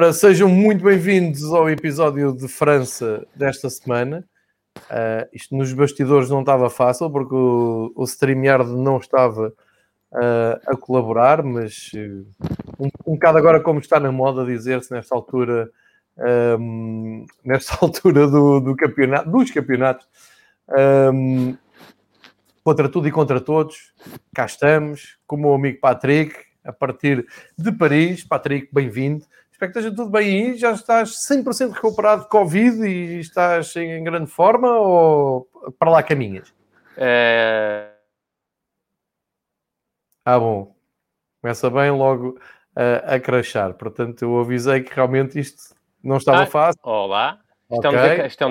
Ora, sejam muito bem-vindos ao episódio de França desta semana. Uh, isto nos bastidores não estava fácil porque o, o StreamYard não estava uh, a colaborar, mas uh, um, um bocado agora como está na moda dizer-se nesta altura, um, nesta altura do, do, campeonato, dos campeonatos, um, contra tudo e contra todos, cá estamos, com o meu amigo Patrick, a partir de Paris. Patrick, bem-vindo. Espero que esteja tudo bem aí. Já estás 100% recuperado de Covid e estás em grande forma ou para lá caminhas? É... Ah, bom. Começa bem logo a, a crachar. Portanto, eu avisei que realmente isto não estava ah, fácil. Olá. Estamos,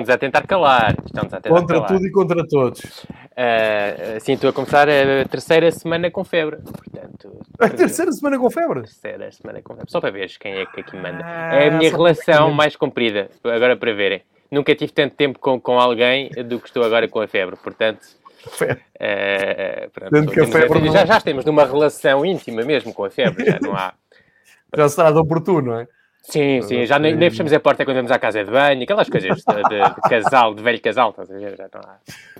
okay. a, a tentar calar. A tentar contra calar. tudo e contra todos. Uh, sim, estou a começar a terceira semana com febre. Portanto, a terceira semana com febre? Terceira semana com febre. Só para ver quem é que aqui manda. Ah, é a minha relação mais comprida. Agora para verem. Nunca tive tanto tempo com, com alguém do que estou agora com a febre. Portanto, uh, pronto, temos, febre já, já estamos numa relação íntima mesmo com a febre. Já não há. Já será de oportuno, não é? Sim, sim, já nem, nem, fechamos a porta quando vamos à casa de banho, aquelas coisas de, de, de casal, de velho casal, estás a ver? Já não há,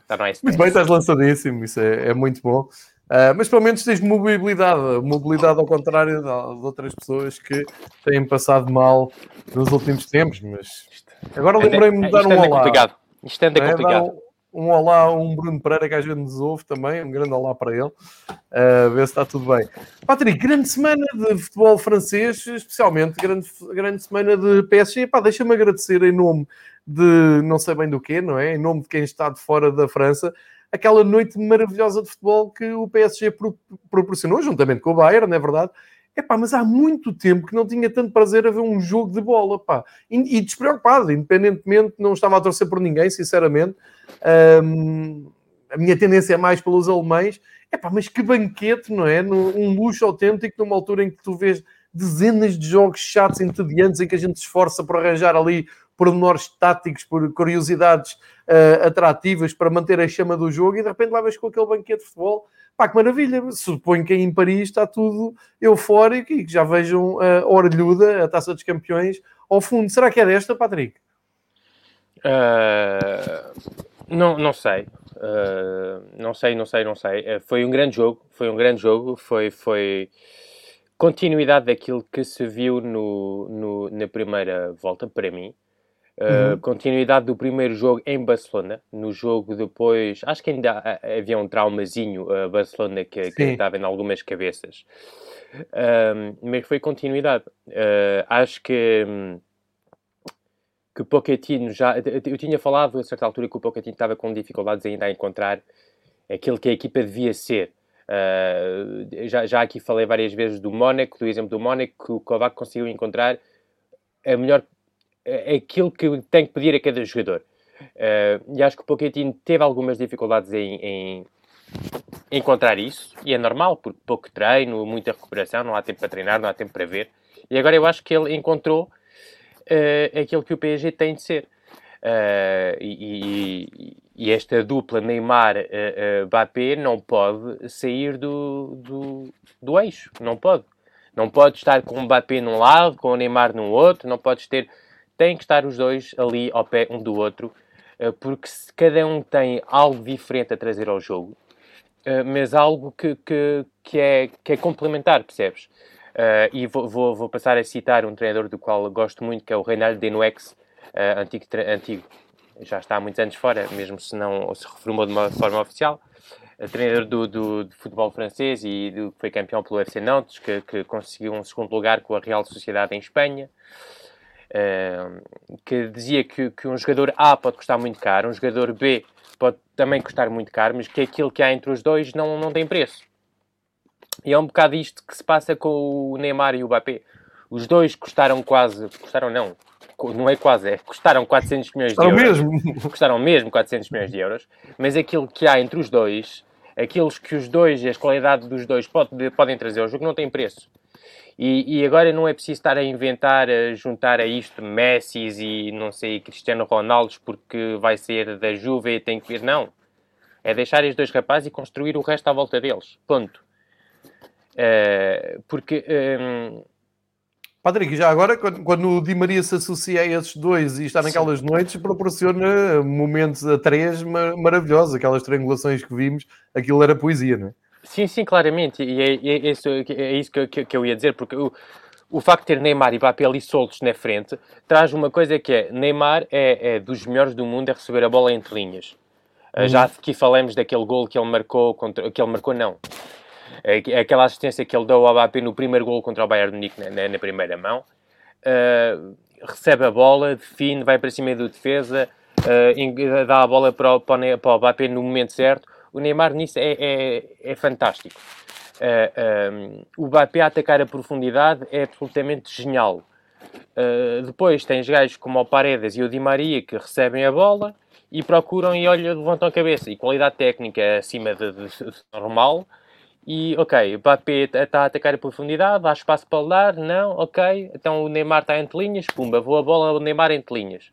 já não há Muito bem, estás lançadíssimo, isso é, é muito bom. Uh, mas pelo menos tens mobilidade, mobilidade ao contrário de, de, outras pessoas que têm passado mal nos últimos tempos, mas agora lembrei-me de dar um olá. Complicado. Isto anda é, complicado um olá a um Bruno Pereira que às vezes nos ouve também, um grande olá para ele, uh, ver se está tudo bem. Patrick, grande semana de futebol francês, especialmente grande, grande semana de PSG. Pá, deixa-me agradecer em nome de não sei bem do que, não é? Em nome de quem está de fora da França, aquela noite maravilhosa de futebol que o PSG pro, proporcionou, juntamente com o Bayern, não é verdade? Epá, mas há muito tempo que não tinha tanto prazer a ver um jogo de bola, pá. E, e despreocupado, independentemente, não estava a torcer por ninguém, sinceramente. Um, a minha tendência é mais pelos alemães. Epá, mas que banquete, não é? Um luxo autêntico numa altura em que tu vês dezenas de jogos chatos, entediantes, em que a gente se esforça por arranjar ali pormenores táticos, por curiosidades uh, atrativas para manter a chama do jogo e de repente levas com aquele banquete de futebol Pá, que maravilha. Suponho que em Paris está tudo eufórico e que já vejam a orelhuda, a Taça dos Campeões, ao fundo. Será que é desta, Patrick? Uh, não, não sei. Uh, não sei, não sei, não sei. Uh, foi um grande jogo. Foi um grande jogo. Foi, foi continuidade daquilo que se viu no, no na primeira volta, para mim. Uh, Continuidade do primeiro jogo em Barcelona. No jogo depois, acho que ainda havia um traumazinho a uh, Barcelona que, que estava em algumas cabeças. Uh, mas foi continuidade. Acho que, um, que Pochettino já... Eu tinha falado a certa altura que o Pochettino estava com dificuldades ainda a encontrar aquilo que a equipa devia ser. Uh, já, já aqui falei várias vezes do Mónaco, do exemplo do Mónaco, que o Kovac conseguiu encontrar a melhor aquilo que tem que pedir a cada jogador. Uh, e acho que o Pochettino teve algumas dificuldades em, em, encontrar isso, e é normal, porque pouco treino, muita recuperação, não há tempo para treinar, não há tempo para ver. E agora eu acho que ele encontrou uh, aquilo que o PSG tem de ser. Uh, e, e, e, esta dupla Neymar-Mbappé não pode sair do, do, do eixo, não pode. Não pode estar com o Mbappé num lado, com o Neymar num outro, não pode ter têm que estar os dois ali ao pé um do outro, eh, porque cada um tem algo diferente a trazer ao jogo, eh, mas algo que, que, que, é, que é complementar, percebes? Eh, e vou, vou, vou, passar a citar um treinador do qual gosto muito, que é o Reinaldo Denuex, antigo, antigo, já está há muitos anos fora, mesmo se não se reformou de uma forma oficial, treinador do, do, do, futebol francês e do, foi campeão pelo FC Nantes, que, que conseguiu um segundo lugar com a Real Sociedade em Espanha que dizia que, que um jogador A pode custar muito caro, um jogador B pode também custar muito caro, mas que aquilo que há entre os dois não, não tem preço. E é um bocado isto que se passa com o Neymar e o Mbappé. Os dois custaram quase, custaram não, não é quase, é, custaram 400 milhões custaram de euros. Mesmo. Custaram mesmo 400 milhões de euros, mas aquilo que há entre os dois, aqueles que os dois as qualidades dos dois pode, podem trazer ao jogo, não tem preço. E, e, agora não é preciso estar a inventar, a juntar a isto Messi e não sei, Cristiano Ronaldo porque vai ser da Juve e tem que vir. Não. É deixar os dois rapazes e construir o resto à volta deles. Ponto. Uh, porque um, Patrick, já agora, quando, quando, o Di Maria se associa a esses dois e está naquelas Sim. noites, proporciona momentos a três maravilhosos, aquelas triangulações que vimos, aquilo era poesia, não é? Sim, sim, claramente, e é, é, é isso, é isso que, que, que, eu ia dizer, porque o, o facto de ter Neymar e Mbappé ali soltos na frente traz uma coisa que é, Neymar é, é dos melhores do mundo a receber a bola entre linhas. Uhum. Já aqui falamos daquele gol que ele marcou, contra, que ele marcou não, é aquela assistência que ele deu ao Mbappé no primeiro gol contra o Bayern de Munique na, na, primeira mão. Uh, recebe a bola, define, vai para cima do defesa, uh, dá a bola para o, para o Mbappé no momento certo. O Neymar nisso é, é, é fantástico. Uh, um, o Mbappé a atacar a profundidade é absolutamente genial. Uh, depois tens gajos como o Paredes e o Di Maria que recebem a bola e procuram e olham, levantam a cabeça. E qualidade técnica acima de, de, de normal. E, ok, o Mbappé está a atacar a profundidade, há espaço para dar, não, ok. Então o Neymar está entre linhas, pumba, vou a bola, o Neymar entre linhas.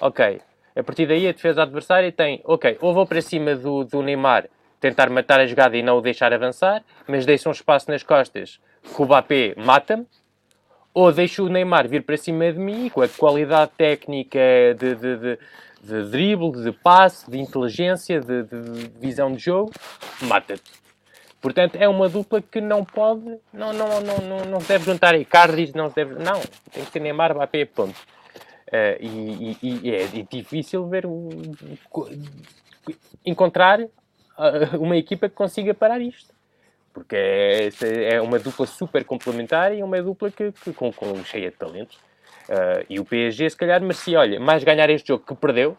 Ok. A partir daí a defesa adversária tem, ok, ou vou para cima do, do Neymar tentar matar a jogada e não o deixar avançar, mas deixo um espaço nas costas que o Mbappé mata-me, ou deixo o Neymar vir para cima de mim com a qualidade técnica de, de, de, de drible, de passe, de inteligência, de, de visão de jogo, mata-te. Portanto, é uma dupla que não pode, não, não, não, não, não se deve juntar Icardi, não se deve, não, tem que ser Neymar, Mbappé, ponto. Uh, e, e, e, é difícil ver encontrar uma equipa que consiga parar isto. Porque é, é uma dupla super complementar e uma dupla que, que com, com, cheia de talentos. Uh, e o PSG, se calhar, merecia, olha, mais ganhar este jogo que perdeu,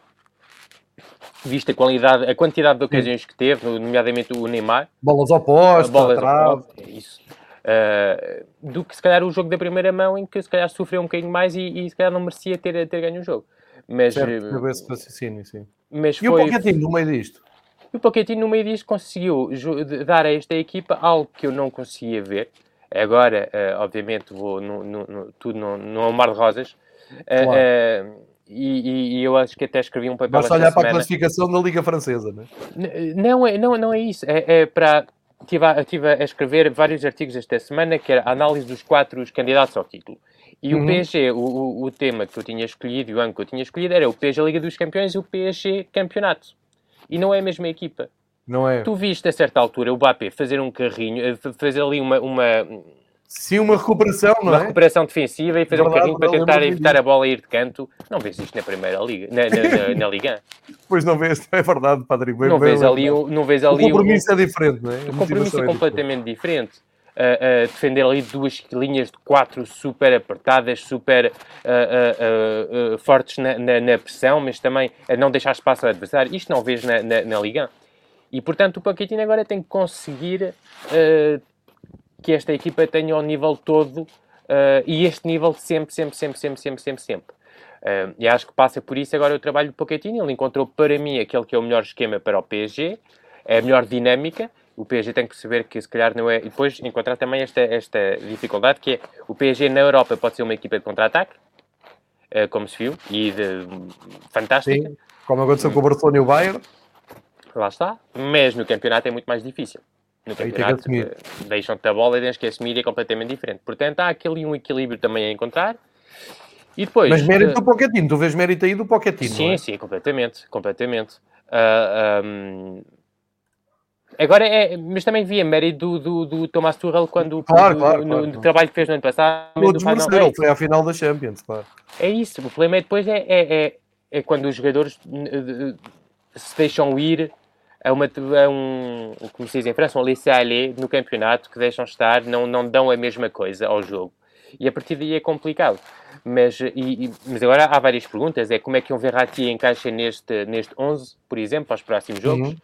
visto a qualidade, a quantidade de ocasiões que teve, nomeadamente o Neymar. Bolas opostas, bolas opostas, é isso. Uh, do que se calhar o jogo da primeira mão em que se calhar sofreu um bocadinho mais e, e se calhar não merecia ter, ter ganho o jogo. Mas, certo, esse raciocínio, sim. Mas e foi... o Pochettino no meio disto? E o Pochettino no meio disto conseguiu dar a esta equipa algo que eu não conseguia ver. Agora, uh, obviamente, vou no, no, no, tudo no, no mar de rosas. Claro. uh, e, e, eu acho que até escrevi um papel. Basta olhar para a classificação da Liga Francesa, não é? Não, é, não, não é isso. É, é para. Estive a, estive a escrever vários artigos esta semana, que era a análise dos quatro candidatos ao título. E uhum. o PSG, o, o, tema que eu tinha escolhido, o ano que eu tinha escolhido, era o PSG Liga dos Campeões e o PSG Campeonato. E não é a mesma equipa. Não é. Tu viste a certa altura o Bapé fazer um carrinho, eh, fazer ali uma, uma Sim, uma recuperação, não uma é? Uma recuperação defensiva e fazer verdade, um carrinho para tentar evitar a bola ir de canto. Não vês isto na primeira liga, na, na, na, na Liga. Pois não vês, é verdade, Padre. Bem, não, bem, vês ali, o, não vês ali o compromisso o, é diferente, não é? O compromisso é, é completamente diferente. Uh, uh, defender ali duas linhas de quatro super apertadas, super uh, fortes na, na, na, pressão, mas também a não deixar espaço ao adversário. Isto não vês na, na, na Liga. E portanto o Paquetino agora tem que conseguir que esta equipa tenha o nível todo uh, e este nível sempre, sempre, sempre, sempre, sempre, sempre, sempre. Uh, e acho que passa por isso agora o trabalho do Pochettino. Ele encontrou para mim aquele que é o melhor esquema para o PSG, é a melhor dinâmica. O PSG tem que perceber que se calhar não é. E depois encontrar também esta, esta dificuldade que é o PSG na Europa pode ser uma equipa de contra-ataque, uh, como se viu, e de, fantástica. Sim, como aconteceu com o Barcelona e o Bayern. Lá está, mas no campeonato é muito mais difícil no campeonato deixam-te a bola e tens que assumir é completamente diferente. Portanto, há aquele um equilíbrio também a encontrar. E depois, Mas mérito uh, do Pochettino, tu vês mérito aí do Pochettino, Sim, é? sim, completamente, completamente. Uh, ah, um, agora, é, mas também via mérito do, do, do Thomas Tuchel quando claro, do, claro, no, claro. trabalho que fez no ano passado. Todos mereceram, foi à final da Champions, claro. É isso, o problema é depois é, é, é, é quando os jogadores se deixam ir é, uma, é um, como se diz em França, um laisser-aller no campeonato que deixam estar, não, não dão a mesma coisa ao jogo. E a partir daí é complicado. Mas, e, e, mas agora há várias perguntas. É como é que um Verratti encaixa neste, neste 11, por exemplo, para os próximos jogos? Uhum.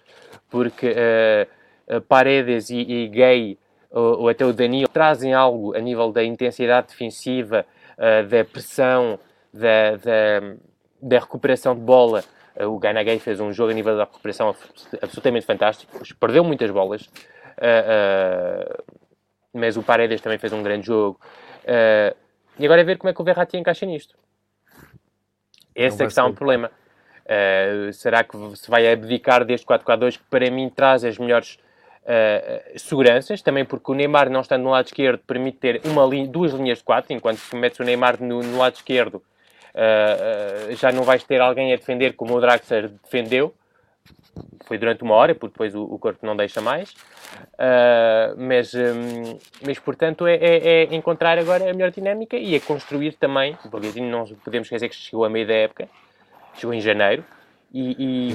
Porque uh, Paredes e, e Gay, ou, ou, até o Danilo, trazem algo a nível da intensidade defensiva, uh, da pressão, da, da, da recuperação de bola o Ganagay fez um jogo a nível da recuperação absolutamente fantástico, perdeu muitas bolas, uh, uh, mas o Paredes também fez um grande jogo. e agora é ver como é que o Verratti encaixa nisto. Esse é que está um problema. será que se vai abdicar deste 4-4-2 que para mim traz as melhores uh, seguranças, também porque o Neymar não estando no lado esquerdo permite ter uma linha, duas linhas de quatro, enquanto que metes o Neymar no, no lado esquerdo uh, uh, já não vais ter alguém a defender como o Draxler defendeu. Foi durante uma hora, porque depois o, corpo não deixa mais. mas, um, mas, portanto, é, é, é, encontrar agora a melhor dinâmica e é construir também, porque assim não podemos esquecer que chegou a meio da época, chegou em janeiro, e,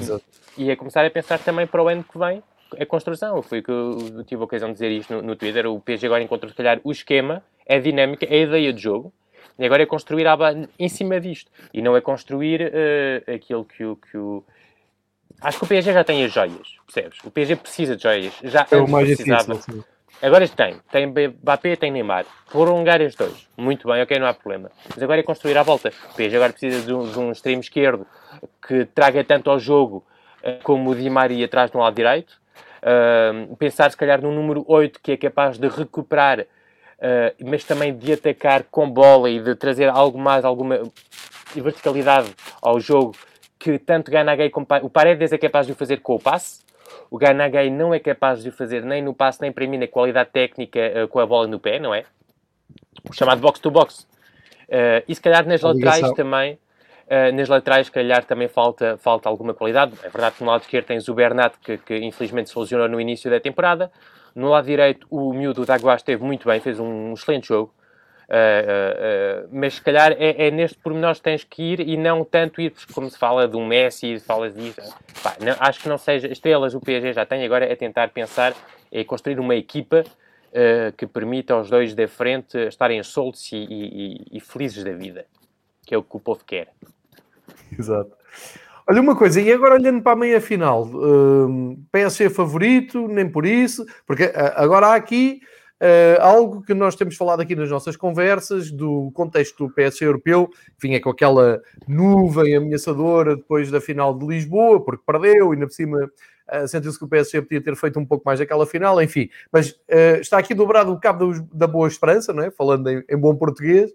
e, e é começar a pensar também para o ano que vem a construção. Foi o que eu tive a ocasião de dizer isto no, no Twitter. O PSG agora encontrou, se calhar, o esquema, a dinâmica, é a ideia de jogo. E agora é construir em cima disto. E não é construir uh, aquilo que o, que o. Acho que o PSG já tem as joias, percebes? O PSG precisa de joias. Já é o mais precisava. difícil. Agora tem. Tem Mbappé tem Neymar. Prolongar os dois. Muito bem, ok, não há problema. Mas agora é construir à volta. O PSG agora precisa de um, de um extremo esquerdo que traga tanto ao jogo uh, como o Di Maria atrás no lado direito Uh, pensar, se calhar, num número 8 que é capaz de recuperar, uh, mas também de atacar com bola e de trazer algo mais, alguma verticalidade ao jogo, que tanto Ganagay como o Paredes é capaz de o fazer com o passe. O Ganagay não é capaz de o fazer nem no passe, nem para mim na qualidade técnica uh, com a bola no pé, não é? O chamado box-to-box. -box. e se calhar nas laterais também Uh, nas laterais, se calhar, também falta, falta alguma qualidade. É verdade que no lado esquerdo tens o Bernat, que, que infelizmente se lesionou no início da temporada. No lado direito, o miúdo Dagua esteve muito bem, fez um excelente jogo. Uh, uh, mas se calhar é, é neste pormenor que tens que ir e não tanto ir, como se fala um Messi, falas disso. Pá, não, acho que não seja. Estrelas o PSG já tem, agora é tentar pensar, é construir uma equipa que permita aos dois da frente estarem soltos e, e, e felizes da vida, que é o que o povo quer. Exato. Olha uma coisa, e agora olhando para a meia final, um, PSG favorito, nem por isso, porque uh, agora há aqui uh, algo que nós temos falado aqui nas nossas conversas do contexto do PSG europeu, vinha com aquela nuvem ameaçadora depois da final de Lisboa, porque perdeu, e ainda por cima uh, sentiu-se que o PSG podia ter feito um pouco mais aquela final, enfim, mas uh, está aqui dobrado o cabo da boa esperança, não é? falando em, em bom português.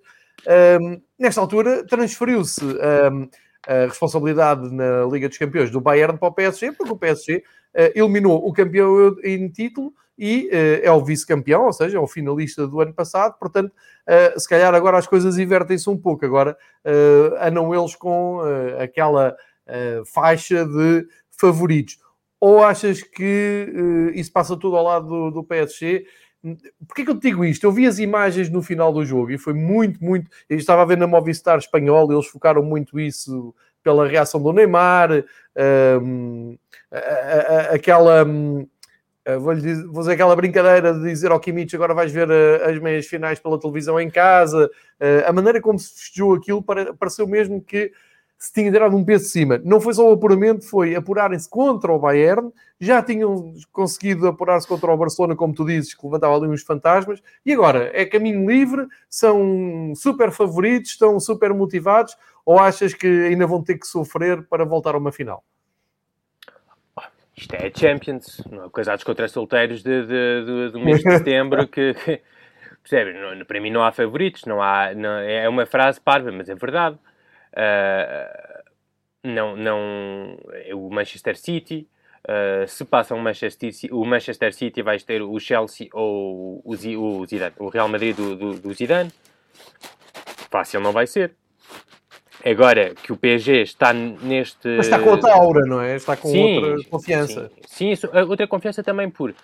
Um, nesta altura transferiu-se. Um, a responsabilidade na Liga dos Campeões do Bayern para o PSG, porque o PSG eh, eliminou o campeão em título e uh, é o vice-campeão, ou seja, é o finalista do ano passado. Portanto, uh, se calhar agora as coisas invertem-se um pouco. Agora andam eles com aquela faixa de favoritos. Ou achas que isso passa tudo ao lado do, do PSG? Porquê que eu te digo isto? Eu vi as imagens no final do jogo e foi muito, muito. Eu estava a ver na Movistar espanhol, eles focaram muito isso pela reação do Neymar, um, aquela. Um, vou, dizer, vou dizer aquela brincadeira de dizer ao Kimmich agora vais ver as meias finais pela televisão em casa. a maneira como se festejou aquilo pareceu mesmo que se tinha tirado um peso de cima. Não foi só o apuramento, foi apurarem-se contra o Bayern, já tinham conseguido apurar-se contra o Barcelona, como tu dizes, que levantava ali uns fantasmas, e agora é caminho livre, são super favoritos, estão super motivados, ou achas que ainda vão ter que sofrer para voltar a uma final? Isto é Champions, não é? Casados contra solteiros de, de, de, do mês de setembro que, que percebe, para mim não há favoritos, não há, não, é uma frase parva, mas é verdade. Uh, não, não, é o Manchester City, uh, se passa o Manchester, City, o Manchester City vais ter o Chelsea ou o, o, Zidane, o Real Madrid do, do, do Zidane. Fácil não vai ser. Agora que o PSG está neste. Mas está com outra aura, não é? Está com sim, outra confiança. Sim, sim isso, outra confiança também por.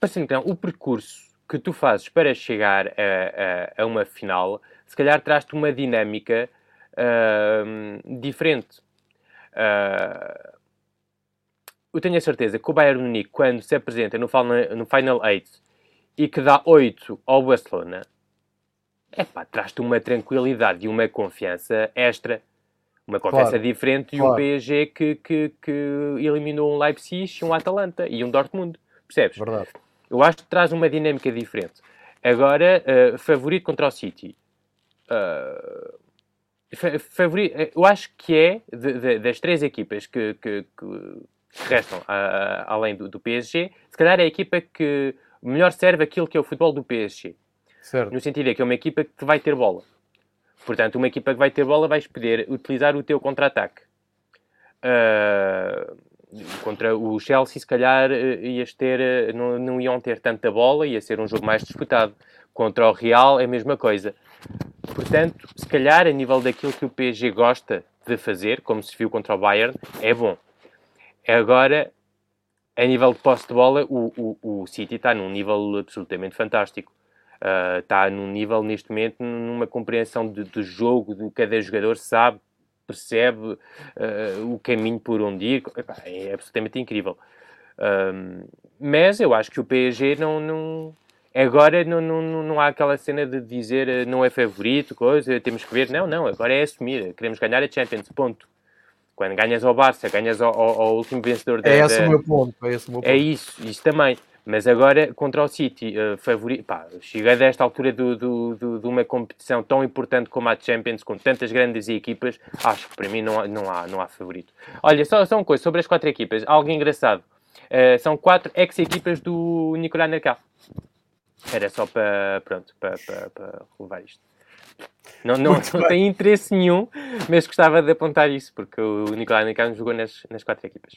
Parecendo então, o percurso que tu fazes para chegar a, a, a uma final, se calhar traz-te uma dinâmica uh, diferente. Uh, eu tenho a certeza que o Bayern Munique, quando se apresenta no Final, no final 8 e que dá 8 ao Barcelona, epá, traz-te uma tranquilidade e uma confiança extra. Uma confiança claro, diferente claro. e o PSG que, que, que eliminou um Leipzig, um Atalanta e um Dortmund. Percebes? Verdade. Eu acho que traz uma dinâmica diferente. Agora, uh, favorito contra o City. Uh, favorito, eh, eu acho que é de, de, das três equipas que, que, que restam além do, do, PSG, se calhar é a equipa que melhor serve aquilo que é o futebol do PSG. Certo. No sentido é que é uma equipa que vai ter bola. Portanto, uma equipa que vai ter bola vais poder utilizar o teu contra-ataque. Uh, contra o Chelsea, se calhar, ias ter, não, não iam ter tanta bola, ia ser um jogo mais disputado. Contra o Real é a mesma coisa. Portanto, se calhar, a nível daquilo que o PSG gosta de fazer, como se viu contra o Bayern, é bom. Agora, a nível de posse de bola, o, o, o City está num nível absolutamente fantástico. Uh, está num nível, neste momento, numa compreensão de, jogo, de cada jogador sabe, percebe uh, o caminho por onde ir. é absolutamente incrível. Uh, mas eu acho que o PSG não, não, Agora não, não, não há aquela cena de dizer eh, não é favorito, coisa, temos que ver. Não, não, agora é assumir. Queremos ganhar a Champions, ponto. Quando ganhas ao Barça, ganhas ao, ao, ao último vencedor da... É esse da... o meu ponto. É, esse o meu é ponto. é isso, isso também. Mas agora, contra o City, uh, favorito... Pá, cheguei desta altura do, do, do, de uma competição tão importante como a Champions, com tantas grandes equipas, acho que para mim não há, não há, não há favorito. Olha, só, só uma coisa sobre as quatro equipas. Algo engraçado. Uh, são quatro ex-equipas do Nicolás Nercal. Era só para, pronto, para, para, para relevar isto. Não, não, não tem interesse nenhum, mas gostava de apontar isso, porque o Nicolai Nicano jogou nas, nas quatro equipas.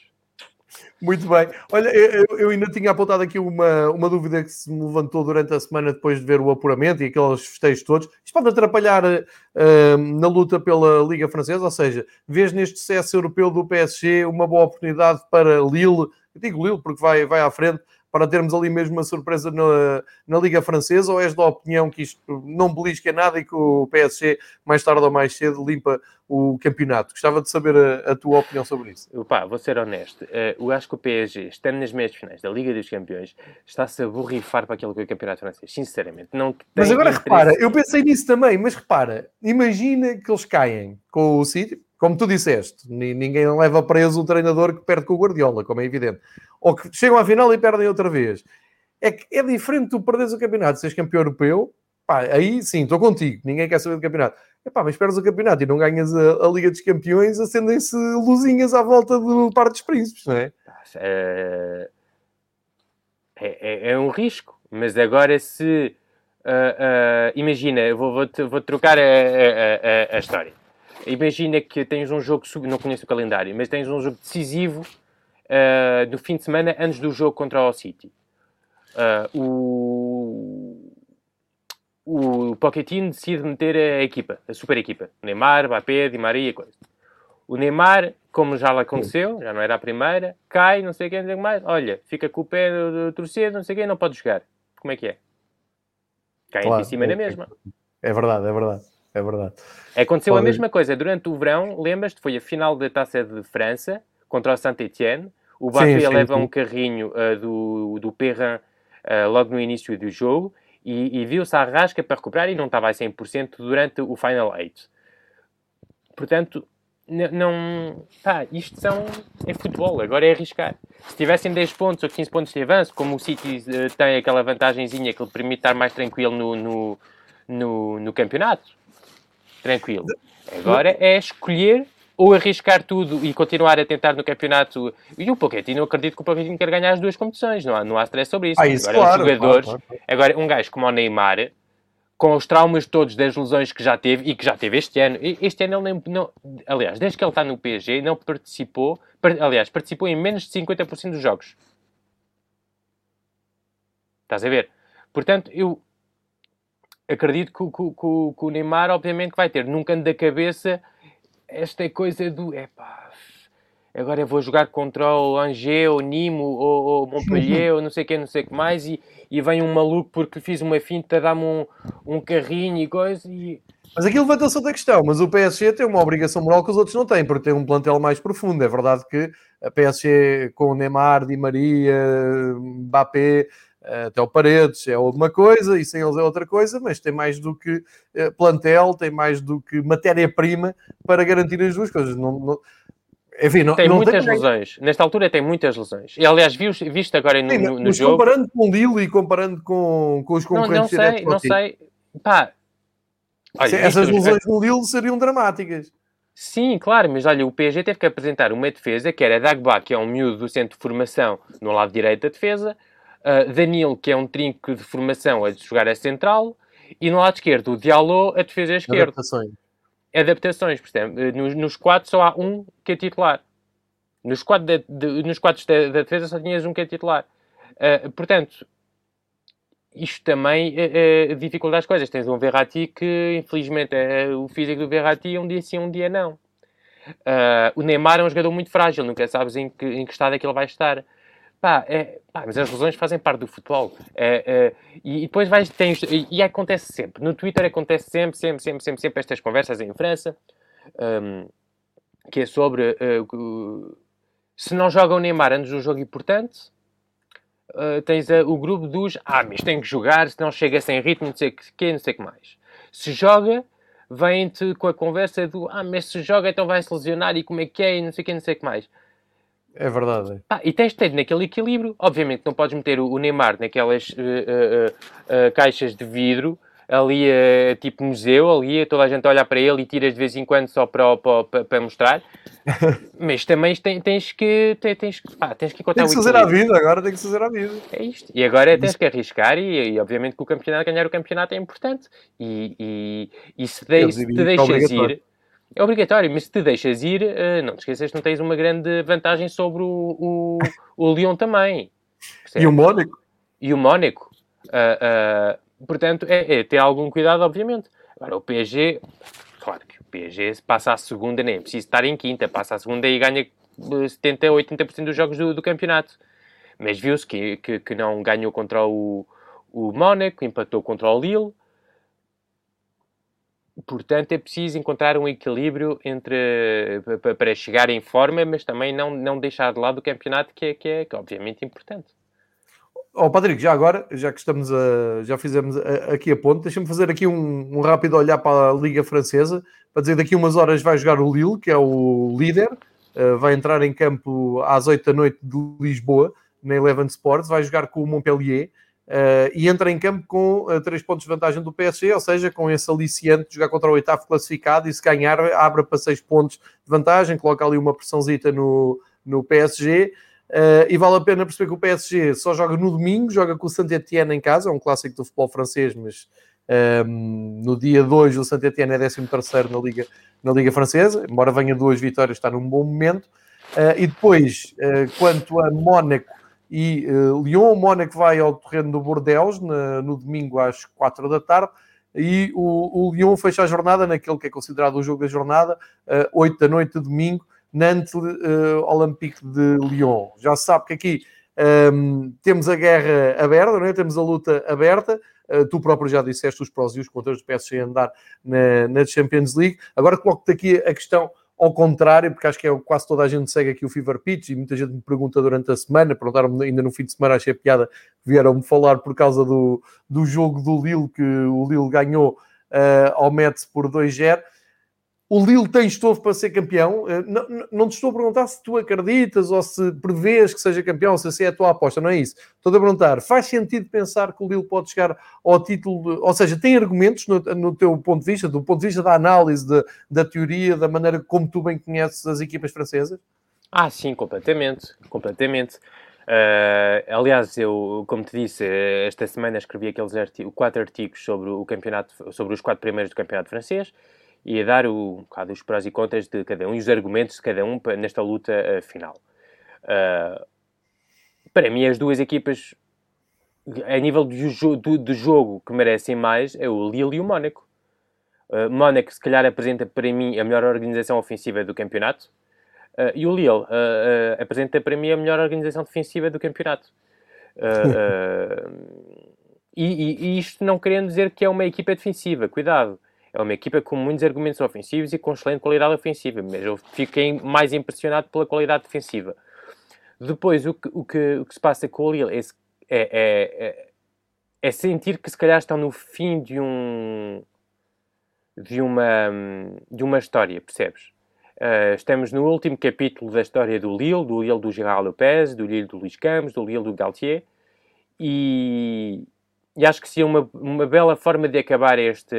Muito bem. Olha, eu, eu, ainda tinha apontado aqui uma, uma dúvida que se me levantou durante a semana depois de ver o apuramento e aqueles festejos todos. Isto pode atrapalhar uh, na luta pela Liga Francesa, ou seja, vês neste sucesso europeu do PSG uma boa oportunidade para Lille, digo Lille porque vai, vai à frente, para termos ali mesmo uma surpresa na, na Liga Francesa ou és da opinião que isto não belisca nada e que o PSG mais tarde ou mais cedo limpa o campeonato? Gostava de saber a, a tua opinião sobre isso. Opa, vou ser honesto. Uh, eu acho que o PSG, estando nas meias finais da Liga dos Campeões, está-se a borrifar para aquilo que é o campeonato francês. Sinceramente, não Mas agora interesse... repara, eu pensei nisso também, mas repara, imagina que eles caem com o City, como tu disseste, ninguém leva preso um treinador que perde com o Guardiola, como é evidente. Ou que chegam à final e perdem outra vez. É que é diferente tu perderes o campeonato, seres campeão europeu, pá, aí sim, estou contigo, ninguém quer saber do campeonato. Mas perdes o campeonato e não ganhas a, a Liga dos Campeões, acendem-se luzinhas à volta do Par dos Príncipes, não é? É, é, é um risco, mas agora se... Uh, uh, imagina, vou, vou, vou trocar a, a, a história imagina que tens um jogo, não conheço o calendário, mas tens um jogo decisivo uh, no fim de semana antes do jogo contra o City. Uh, o, o Pochettino decide meter a equipa, a super equipa. Neymar, Mbappé, Di Maria, coisa. O Neymar, como já lhe aconteceu, já não era a primeira, cai, não sei o que, não sei mais. Olha, fica com o pé torcido, não sei o que, não pode jogar. Como é que é? Cai claro, em cima é, na mesma. É verdade, é verdade é verdade. Aconteceu Pode... a mesma coisa durante o verão, lembras-te? Foi a final da Taça de França contra o Saint-Etienne. O Mbappé leva sim. um carrinho uh, do, do Perrin uh, logo no início do jogo e, e viu-se a rasca para recuperar e não estava a 100% durante o Final 8. Portanto, não. Pá, isto são. É futebol, agora é arriscar. Se tivessem 10 pontos ou 15 pontos de avanço, como o City uh, tem aquela vantagenzinha que lhe permite estar mais tranquilo no, no, no, no campeonato, tranquilo. Agora é escolher ou arriscar tudo e continuar a tentar no campeonato. E o Pochettino, eu acredito que o Pochettino quer ganhar as duas competições, não há, não há stress sobre isso. Ah, isso agora, claro, jogadores, claro, claro. agora um gajo como o Neymar, com os traumas todos das lesões que já teve e que já teve este ano, este ano ele nem, não, aliás, desde que ele está no PSG, não participou, aliás, participou em menos de 50% dos jogos. Estás a ver? Portanto, eu, acredito que, que, que, que, o Neymar, obviamente, vai ter num canto da cabeça esta coisa do epá, agora eu vou jogar contra o Angers, ou Nimo, ou, ou Montpellier, ou não sei o que, não sei o que mais, e, e vem um maluco porque fiz uma finta, dá-me um, um carrinho e coisa, e... Mas aqui levanta-se outra questão, mas o PSG tem uma obrigação moral que os outros não têm, porque tem um plantel mais profundo. É verdade que a PSG com Neymar, Di Maria, Mbappé, até o Paredes é alguma coisa e sem eles é outra coisa, mas tem mais do que eh, plantel, tem mais do que matéria-prima para garantir as duas coisas. Não, não... Enfim, não, tem não muitas tem... lesões. Nesta altura tem muitas lesões. E aliás, visto, visto agora no, Sim, no, no jogo. comparando com o Lille e comparando com, com os concorrentes Não, não sei, não sei. Pá, olha, essas lesões no Lille seriam dramáticas. Sim, claro, mas olha, o PSG teve que apresentar uma defesa que era Dagba, que é um miúdo do centro de formação no lado direito da defesa, uh, Danilo, que é um trinco de formação a jogar a central, e no lado esquerdo o Diallo a defesa esquerda. Adaptações. Adaptações, por exemplo. Nos, nos quatro só há um que é titular. Nos quadros, de, de, nos quadros da, da defesa só tinhas um que é titular. Uh, portanto, isto também uh, uh, dificulta as coisas. Tens um Verratti que, infelizmente, o físico do Verratti é um dia sim, um dia não. o Neymar é um jogador muito frágil, nunca sabes em que, em que estado é que ele vai estar. Pá, é, pá, mas as lesões fazem parte do futebol. É, é, e, depois vais, tens, e, e, acontece sempre. No Twitter acontece sempre, sempre, sempre, sempre, sempre estas conversas em França, um, que é sobre uh, se não joga o Neymar antes de um jogo importante, uh, tens uh, o grupo dos ah, mas tem que jogar, se não chega sem ritmo, não sei o que, não sei o que mais. Se joga, vem-te com a conversa do ah, mas se joga então vai se lesionar e como é que é e não sei o que, não sei o que mais. É verdade. Ah, e tens de ter naquele equilíbrio. Obviamente não podes meter o, Neymar naquelas uh, caixas de vidro ali é tipo museu, ali toda a gente olha para ele e tiras de vez em quando só para, para, para mostrar. Mas também tens, tens que tens, pá, tens que encontrar tem que fazer a vida, agora tem que fazer a vida. É isto. E agora tens que arriscar e, e, obviamente que o campeonato, ganhar o campeonato é importante. E, e, e se, de, se te deixas ir... É obrigatório, mas se te deixas ir, uh, não te esqueças que não tens uma grande vantagem sobre o, o, o Lyon também. Percebe? E o Mónaco. E o Mónaco. Uh, Portanto, é, é, ter algum cuidado, obviamente. Agora, o PSG, claro que o PSG passa à segunda, nem é preciso estar em quinta, passa à segunda e ganha 70, 80% dos jogos do, do campeonato. Mas viu-se que, que, que, não ganhou contra o, o Mónaco, empatou contra o Lille. Portanto, é preciso encontrar um equilíbrio entre para chegar em forma, mas também não, não deixar de lado o campeonato, que é, que é, que é obviamente importante. Oh, Patrick, já agora, já que estamos a, já fizemos a, aqui a ponte, deixa-me fazer aqui um, um, rápido olhar para a Liga Francesa, para dizer daqui umas horas vai jogar o Lille, que é o líder, uh, vai entrar em campo às 8 da noite de Lisboa, na Eleven Sports, vai jogar com o Montpellier, uh, e entra em campo com uh, 3 pontos de vantagem do PSG, ou seja, com esse aliciante de jogar contra o oitavo classificado, e se ganhar, abre para 6 pontos de vantagem, coloca ali uma pressãozita no, no PSG, Uh, e vale a pena perceber que o PSG só joga no domingo, joga com o Saint-Etienne em casa, é um clássico do futebol francês, mas um, ehm, no dia 2 o Saint-Etienne é 13 na Liga, na Liga Francesa, embora venha duas vitórias, está num bom momento. Uh, e depois, quanto a Mónaco e Lyon, o Mónaco vai ao terreno do Bordeaux na, no domingo às 4 da tarde, e o, o Lyon fecha a jornada naquele que é considerado o jogo da jornada, 8 da noite domingo, Nantes uh, Olympique de Lyon. Já se sabe que aqui um, ehm, temos a guerra aberta, não é? temos a luta aberta. Uh, tu próprio já disseste os prós e os contras do PSG andar na, na Champions League. Agora coloco-te aqui a questão ao contrário, porque acho que é quase toda a gente segue aqui o Fever Pitch e muita gente me pergunta durante a semana, perguntaram-me ainda no fim de semana, achei a piada, vieram-me falar por causa do, do jogo do Lille, que o Lille ganhou uh, ao Metz por 2-0 o Lille tem estofo para ser campeão. Eh, não, não, te estou a perguntar se tu acreditas ou se prevês que seja campeão, se essa é a tua aposta, não é isso. Estou a perguntar, faz sentido pensar que o Lille pode chegar ao título, ou seja, tem argumentos no, no teu ponto de vista, do ponto de vista da análise, de, da teoria, da maneira como tu bem conheces as equipas francesas? Ah, sim, completamente, completamente. Uh, aliás, eu, como te disse, esta semana escrevi aqueles artigos, quatro artigos sobre o campeonato, sobre os quatro primeiros do campeonato francês e a dar o, um bocado os prós e contras de cada um e os argumentos de cada um nesta luta uh, final. Uh, para mim, as duas equipas, a nível do, do, do, jogo que merecem mais, é o Lille e o Mónaco. Uh, Mónaco, se calhar, apresenta para mim a melhor organização ofensiva do campeonato. Uh, e o Lille apresenta para mim a melhor organização defensiva do campeonato. E, e, e, isto não querendo dizer que é uma equipa defensiva, cuidado. É uma equipa com muitos argumentos ofensivos e com excelente qualidade ofensiva, mas eu fiquei mais impressionado pela qualidade defensiva. Depois, o que, o que, o que se passa com o Lille é, é, é, é, sentir que se calhar estão no fim de um de uma, de uma história, percebes? Uh, estamos no último capítulo da história do Lille, do Lille do Gerard Lopez, do Lille do Luís Campos, do Lille do Galtier, e, e acho que seria uma, uma bela forma de acabar este,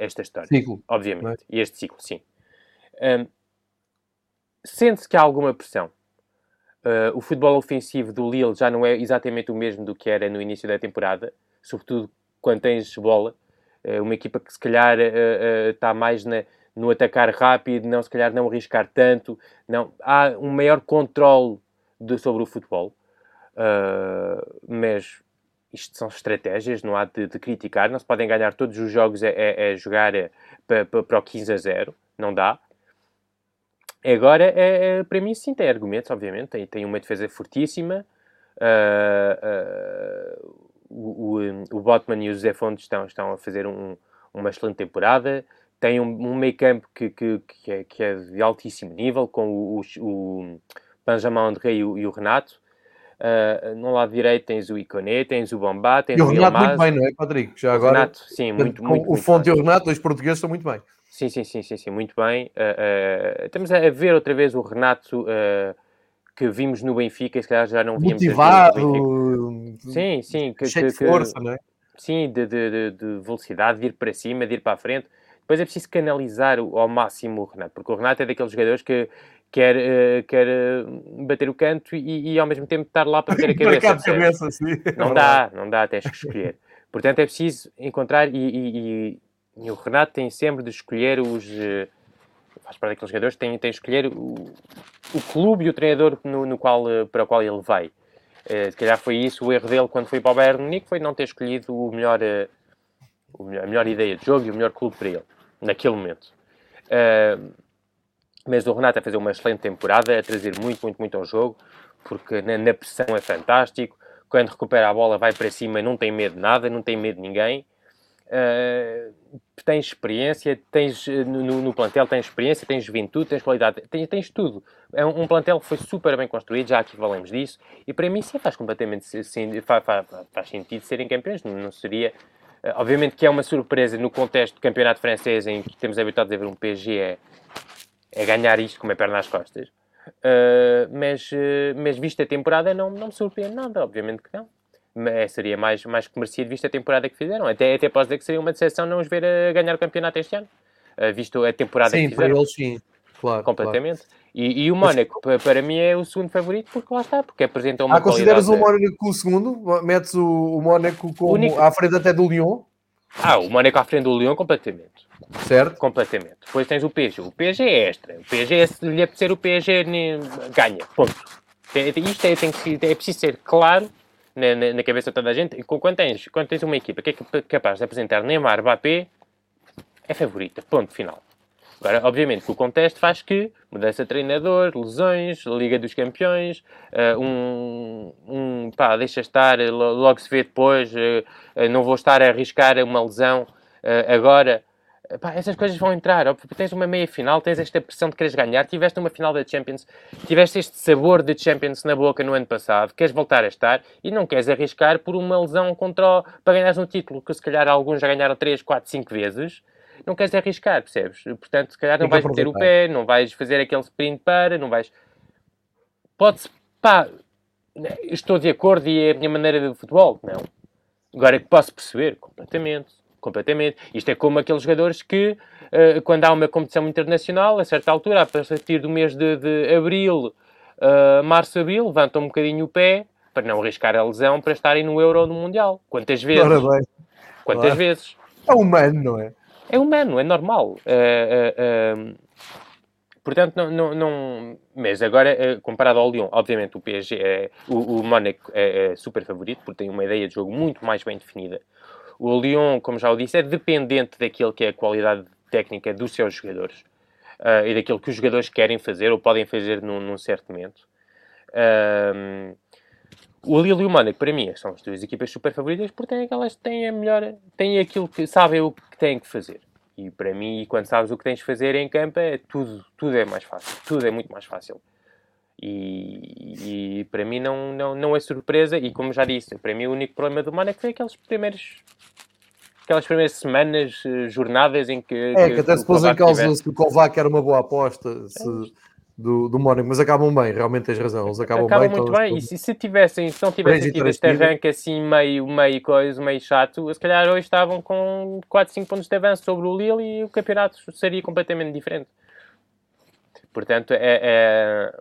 esta história. Ciclo. Obviamente. É? Este ciclo, sim. Um, Sente-se que há alguma pressão. Uh, o futebol ofensivo do Lille já não é exatamente o mesmo do que era no início da temporada, sobretudo quando tens bola. Uh, uma equipa que se calhar uh, está mais na, no atacar rápido, não se calhar não arriscar tanto, não há um maior controle de, sobre o futebol, uh, mas isto são estratégias, não há de, de, criticar, não se podem ganhar todos os jogos a, a, a jogar para, para o 15 a 0, não dá. Agora, é, é, para mim, sim, tem argumentos, obviamente, tem, tem uma defesa fortíssima, uh, uh, o, o, o Botman e o José Fontes estão, estão a fazer um, uma excelente temporada, tem um, um meio campo que, que, que, é, que, é, de altíssimo nível, com o, o, o Benjamin André e o, e o Renato, Uh, no lado direito tens o Iconé, tens o Bombá, tens e o, Renato muito bem, não é, Patrick? Já o agora, Renato, sim, muito, muito, O Fonte e o Renato, dois portugueses, estão muito bem. Sim, sim, sim, sim, sim muito bem. Uh, uh, estamos a ver outra vez o Renato que vimos no Benfica e se calhar já não víamos. Motivado, sim, sim, que, cheio que, de força, que, não é? Sim, de, de, de, velocidade, de ir para cima, de ir para a frente. Depois é preciso canalizar ao máximo o Renato, porque o Renato é daqueles jogadores que quer, uh, quer uh, bater o canto e, e, ao mesmo tempo estar lá para bater a cabeça. cabeça sim. Não dá, não dá, tens que escolher. Portanto, é preciso encontrar e, e, e, o Renato tem sempre de escolher os. Uh, faz parte daqueles jogadores, tem, tem de escolher o, o clube e o treinador no, no qual, para o qual ele vai. Uh, se calhar foi isso o erro dele quando foi para o Bayern Munique, foi não ter escolhido o melhor, uh, a melhor ideia de jogo e o melhor clube para ele, naquele momento. Uh, mas o Renato a fazer uma excelente temporada, a trazer muito, muito, muito ao jogo, porque na, na, pressão é fantástico. Quando recupera a bola, vai para cima, não tem medo de nada, não tem medo de ninguém. Uh, tens experiência, tens no, no, plantel tens experiência, tens juventude, tens qualidade, tens, tens tudo. É um, um, plantel que foi super bem construído, já aqui falamos disso, e para mim sim faz completamente sim, faz, faz, faz sentido serem campeões, não, não seria. Uh, obviamente que é uma surpresa no contexto do campeonato francês em que temos habituado a ver um PSG é, é ganhar isto com uma perna nas costas. Uh, mas, uh, mas vista a temporada não, não me surpreende nada, obviamente que não. Mas seria mais, mais que merecido vista a temporada que fizeram. Até, até posso dizer que seria uma decepção não os ver a ganhar o campeonato este ano. Uh, visto a temporada sim, que fizeram. Sim, para eles sim. Claro, Completamente. Claro. E, e, o Mónaco, mas... para mim, é o segundo favorito, porque lá está, porque apresenta uma ah, consideras o Mónaco o segundo? Metes o, o Mónaco como Único... à frente até do Lyon? Ah, o Mónaco à frente do Lyon, completamente. Certo? Completamente. Depois tens o PSG. O PSG é extra. O PSG, se lhe apetecer o PSG, ganha. Ponto. Isto é, tem que, é preciso ser claro na, na, na, cabeça de toda a gente. Quando tens, quando tens uma equipa que é capaz de apresentar Neymar, Mbappé, é favorita. Ponto final. Agora, obviamente, que o contexto faz que mudança de treinador, lesões, Liga dos Campeões, uh, um, um, pá, deixa estar, logo se vê depois, uh, não vou estar a arriscar uma lesão uh, agora. Pá, essas coisas vão entrar. Tens uma meia final, tens esta pressão de queres ganhar, tiveste uma final da Champions, tiveste este sabor de Champions na boca no ano passado, queres voltar a estar e não queres arriscar por uma lesão contra o, para ganhares um título que se calhar alguns já ganharam 3, 4, 5 vezes não queres arriscar, percebes? Portanto, se calhar não vais meter o pé, não vais fazer aquele sprint para, não vais. Pode-se. Pá, estou de acordo e é a minha maneira de futebol? Não. Agora que posso perceber, completamente. Completamente. Isto é como aqueles jogadores que, uh, quando há uma competição internacional, a certa altura, a partir do mês de, de abril, uh, março, abril, levantam um bocadinho o pé para não arriscar a lesão para estarem no Euro ou no Mundial. Quantas vezes? Quantas claro. vezes? É humano, não é? É humano, é normal. Uh, uh, portanto, não, não, não, Mas agora, comparado ao Lyon, obviamente o PSG, é, o, o Mónaco é, é, super favorito, porque tem uma ideia de jogo muito mais bem definida. O Lyon, como já o disse, é dependente daquilo que é a qualidade técnica dos seus jogadores uh, e daquilo que os jogadores querem fazer ou podem fazer num, num certo momento. Uh, o Lille e o Mónaco, para mim, são as duas equipas super favoritas porque têm, aquelas, têm a melhor, têm aquilo que sabem o que têm que fazer. E para mim, quando sabes o que tens de fazer em campo, é tudo, tudo é mais fácil. Tudo é muito mais fácil. E, e, para mim não, não, não é surpresa. E como já disse, para mim o único problema do Mónaco foi aqueles primeiros aquelas primeiras semanas, eh, jornadas em que. É, que, que até se pôs em causa se o Kovac era uma boa aposta. Se, é do, do Mónaco, mas acabam bem, realmente tens razão, eles acabam, acabam bem. muito bem, todos, e se, se, tivessem, se não tivessem tido este arranque assim meio, meio coisa, meio chato, se calhar hoje estavam com 4, 5 pontos de avanço sobre o Lille e o campeonato seria completamente diferente. Portanto, é, é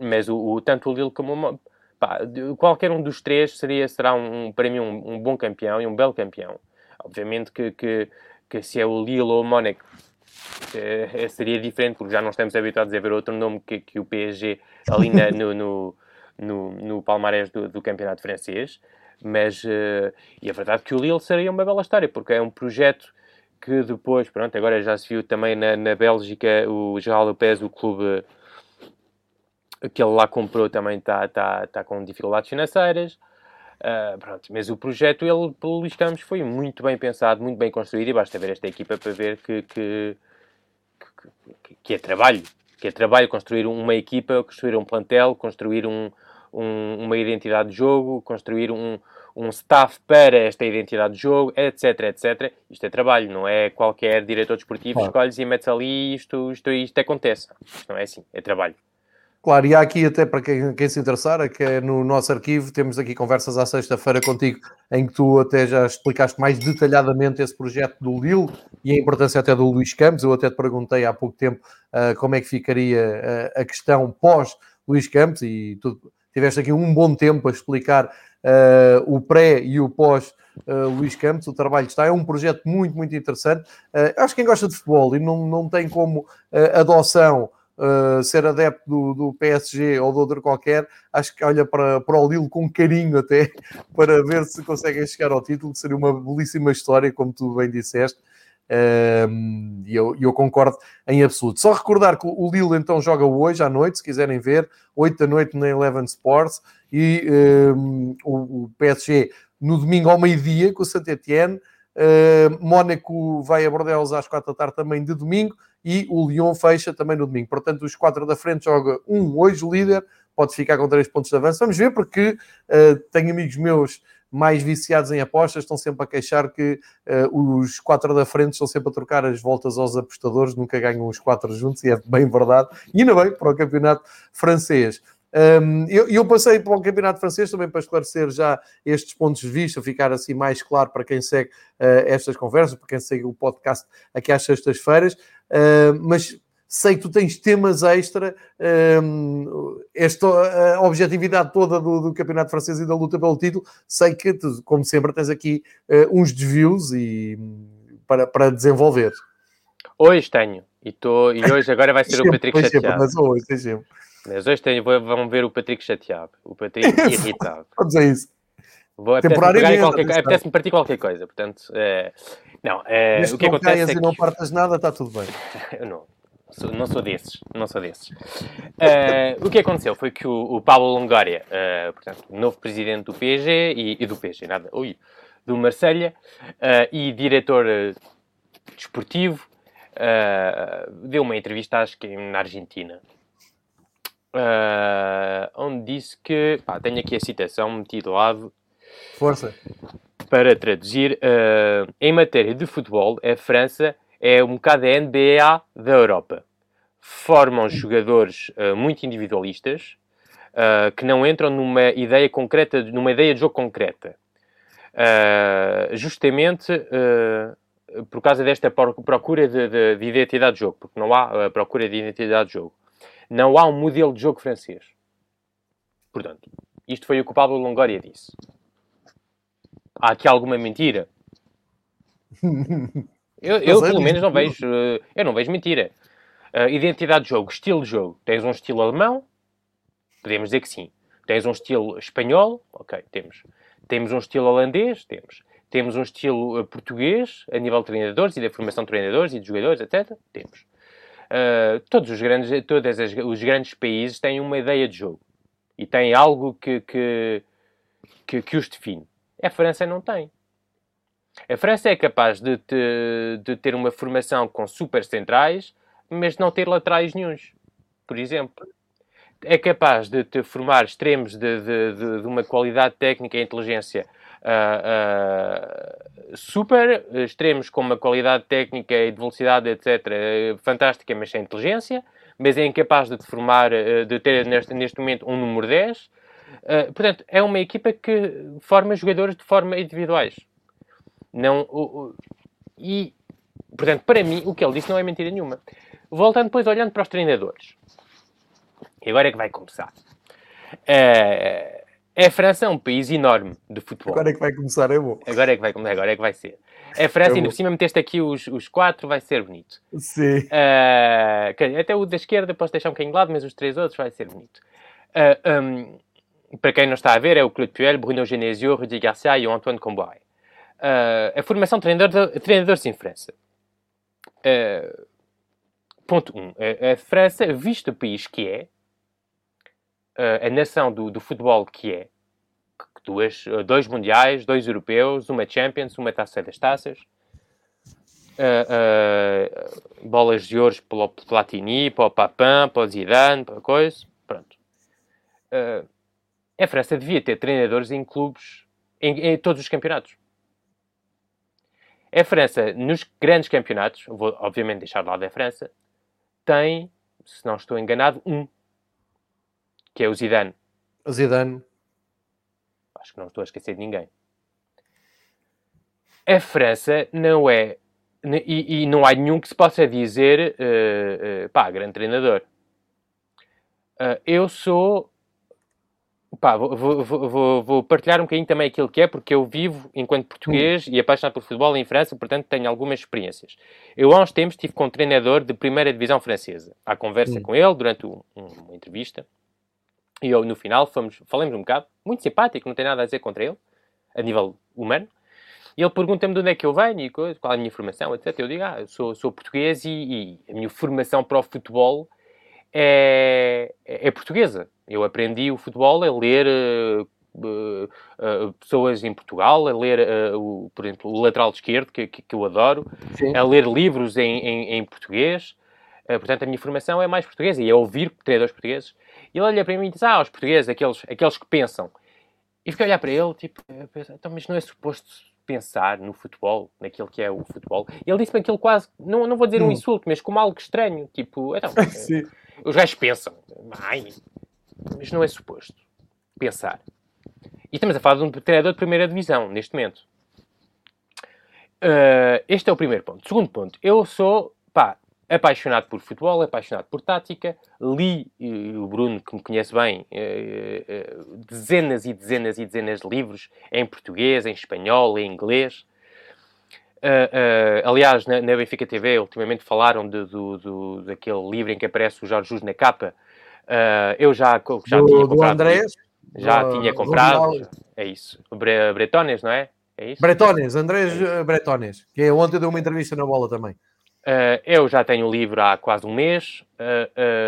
mas o, o, tanto o Lille como o pá, qualquer um dos três seria, será um, para mim um, um, bom campeão e um belo campeão. Obviamente que, que, que se é o Lille ou o Mónaco É, seria diferente, porque já não estamos habituados a ver outro nome que, que o PSG ali na, no, no, no, no palmarés do, do campeonato francês. Mas, uh, e a verdade é que o Lille seria uma bela história, porque é um projeto que depois, pronto, agora já se viu também na, na Bélgica, o Geraldo Lopez, o clube que ele lá comprou também está tá, tá com dificuldades financeiras. Uh, pronto, mas o projeto, ele, pelo Luís Campos, foi muito bem pensado, muito bem construído e basta ver esta equipa para ver que, que, que, que é trabalho. Que é trabalho construir uma equipa, construir um plantel, construir um, um, uma identidade de jogo, construir um, um staff para esta identidade de jogo, etc, etc. Isto é trabalho, não é qualquer diretor desportivo claro. escolhes e metes ali e isto, isto, isto acontece. Não é assim, é trabalho. Claro, e há aqui até para quem, quem, se interessar, é que é no nosso arquivo temos aqui conversas à sexta-feira contigo, em que tu até já explicaste mais detalhadamente esse projeto do Lille e a importância até do Luís Campos. Eu até te perguntei há pouco tempo uh, como é que ficaria uh, a questão pós Luís Campos e tu tiveste aqui um bom tempo a explicar uh, o pré e o pós Luís Campos. O trabalho está é um projeto muito, muito interessante. acho que quem gosta de futebol e não, não tem como adoção uh, ser adepto do, do, PSG ou de outro qualquer, acho que olha para, para o Lille com carinho até, para ver se conseguem chegar ao título, seria uma belíssima história, como tu bem disseste. Um, e eu, eu, concordo em absoluto. Só recordar que o Lille então joga hoje à noite, se quiserem ver, 8 da noite na Eleven Sports, e um, o, o, PSG no domingo ao meio-dia com o Saint-Etienne. Uh, Mónaco vai a Bordeaux às 4 da tarde também de domingo e o Lyon fecha também no domingo. Portanto, os quatro da frente joga um hoje líder, pode ficar com três pontos de avanço. Vamos ver, porque uh, tenho amigos meus mais viciados em apostas, estão sempre a queixar que uh, os quatro da frente estão sempre a trocar as voltas aos apostadores, nunca ganham os quatro juntos, e é bem verdade. E ainda bem para o campeonato francês. Um, eu, eu, passei para o Campeonato Francês também para esclarecer já estes pontos de vista, ficar assim mais claro para quem segue uh, estas conversas, para quem segue o podcast aqui às sextas-feiras. Uh, mas sei que tu tens temas extra, um, esta a objetividade toda do, do, Campeonato Francês e da luta pelo título, sei que, tu, como sempre, tens aqui uh, uns desvios e, para, para desenvolver. Hoje tenho, e, tô, e hoje agora vai ser sempre, o Patrick chateado. Mas hoje, sempre. Mas hoje tenho, vão ver o Patrick chateado, o Patrick irritado. Vamos a isso. Apetece-me apetece partir qualquer coisa, portanto... É... Não, é... o que não acontece é que... não partas nada, está tudo bem. Eu não. Sou, não sou desses, não sou desses. Uh, o que aconteceu foi que o, o Pablo Longoria, uh, portanto, novo presidente do PSG e, e do PSG, nada, ui, do Marselha uh, e diretor desportivo, deu uma entrevista, acho que na Argentina, uh, onde disse que. Pá, tenho aqui a citação metida ao lado. Força. Para traduzir, uh, em matéria de futebol, a França é um bocado a NBA da Europa. Formam jogadores uh, muito individualistas que não entram numa ideia concreta, numa ideia de jogo concreta. justamente por causa desta procura de, de, de, identidade de jogo, porque não há procura de identidade de jogo. Não há um modelo de jogo francês. Portanto, isto foi o que o Pablo Longoria disse. Há aqui alguma mentira? Eu, eu pelo menos, não vejo. Eh, eu não vejo mentira. Uh, identidade de jogo, estilo de jogo. Tens um estilo alemão? Podemos dizer que sim. Tens um estilo espanhol? Ok, temos. Temos um estilo holandês? Temos. Temos um estilo uh, português, a nível de treinadores e da formação de treinadores e de jogadores, etc. Temos. Uh, todos os grandes, todos os grandes países têm uma ideia de jogo e têm algo que, que, que, que os define. A França não tem. A França é capaz de, te, de ter uma formação com super centrais, mas não ter laterais nenhums, por exemplo. É capaz de te formar extremos de, de, de, de uma qualidade técnica e inteligência uh, uh, super extremos com uma qualidade técnica e de velocidade, etc., fantástica, mas sem inteligência, mas é incapaz de formar, uh, de ter neste, neste momento um número 10. portanto, é uma equipa que forma jogadores de forma individuais. Não, e, portanto, para mim, o que ele disse não é mentira nenhuma. Voltando depois, olhando para os treinadores. E agora é que vai começar. Uh, A França é um país enorme de futebol. Agora é que vai começar, é bom. Agora é que vai começar, agora é que vai ser. A França, é ainda por cima meteste aqui os, os quatro, vai ser bonito. Sim. Uh, até o da esquerda posso deixar um bocadinho de lado, mas os três outros vai ser bonito. Uh, um, para quem não está a ver, é o Claude Puel, Bruno Genesio, Rudi Garcia e o Antoine Comboiré. Uh, a formação de treinador, treinadores em França. Ponto 1. Um, a, a, França, visto o país que é, uh, a nação do, do, futebol que é, duas, dois mundiais, dois europeus, uma Champions, uma taça das taças, bolas de ouro para o Platini, para o Papin, para o Zidane, para coisa, pronto. a França devia ter treinadores em clubes, em, em todos os campeonatos. A França, nos grandes campeonatos, vou obviamente deixar de lado a França, tem, se não estou enganado, um, que é o Zidane. O Zidane. Acho que não estou a esquecer de ninguém. A França não é, e, e não há nenhum que se possa dizer, uh, uh, pá, grande treinador. Uh, eu sou Pá, vou, vou, vou, vou, partilhar um bocadinho também aquilo que é, porque eu vivo enquanto português hum. e apaixonado por futebol em França, portanto tenho algumas experiências. Eu há uns tempos estive com um treinador de primeira divisão francesa, à conversa hum. com ele durante um, uma entrevista, e eu no final fomos, falamos um bocado, muito simpático, não tem nada a dizer contra ele, a nível humano, e ele pergunta-me de onde é que eu venho e qual é a minha formação, etc. Eu digo, ah, eu sou, sou português e, e a minha formação para o futebol é, é, é portuguesa. Eu aprendi o futebol a ler uh, uh, uh, pessoas em Portugal, a ler, o, por exemplo, o lateral esquerdo, que, que, que eu adoro, Sim. a ler livros em, em, em português. portanto, a minha formação é mais portuguesa e é ouvir treinadores portugueses. E ele olha para mim e diz: Ah, os portugueses, aqueles, aqueles que pensam. E fiquei a olhar para ele, tipo, penso, então, mas não é suposto pensar no futebol, naquilo que é o futebol. E ele disse-me aquilo quase, não, não vou dizer hum. um insulto, mas como algo estranho, tipo, então, os gajos pensam, ai, mas não é suposto pensar. E estamos a falar de um treinador de primeira divisão, neste momento. Uh, este é o primeiro ponto. Segundo ponto, eu sou, pá, apaixonado por futebol, apaixonado por tática. Li, o Bruno, que me conhece bem, uh, uh, dezenas e dezenas e dezenas de livros em português, em espanhol, em inglês. Aliás, na, na, Benfica TV, ultimamente falaram de, do, do, daquele livro em que aparece o Jorge Jesus na capa. Eu já, já do, tinha comprado. Andrés, já tinha comprado. É isso. Bre Bretones, não é? É isso? Bretones, Andrés é Bretones, que ontem deu uma entrevista na bola também. Eu já tenho o livro há quase um mês.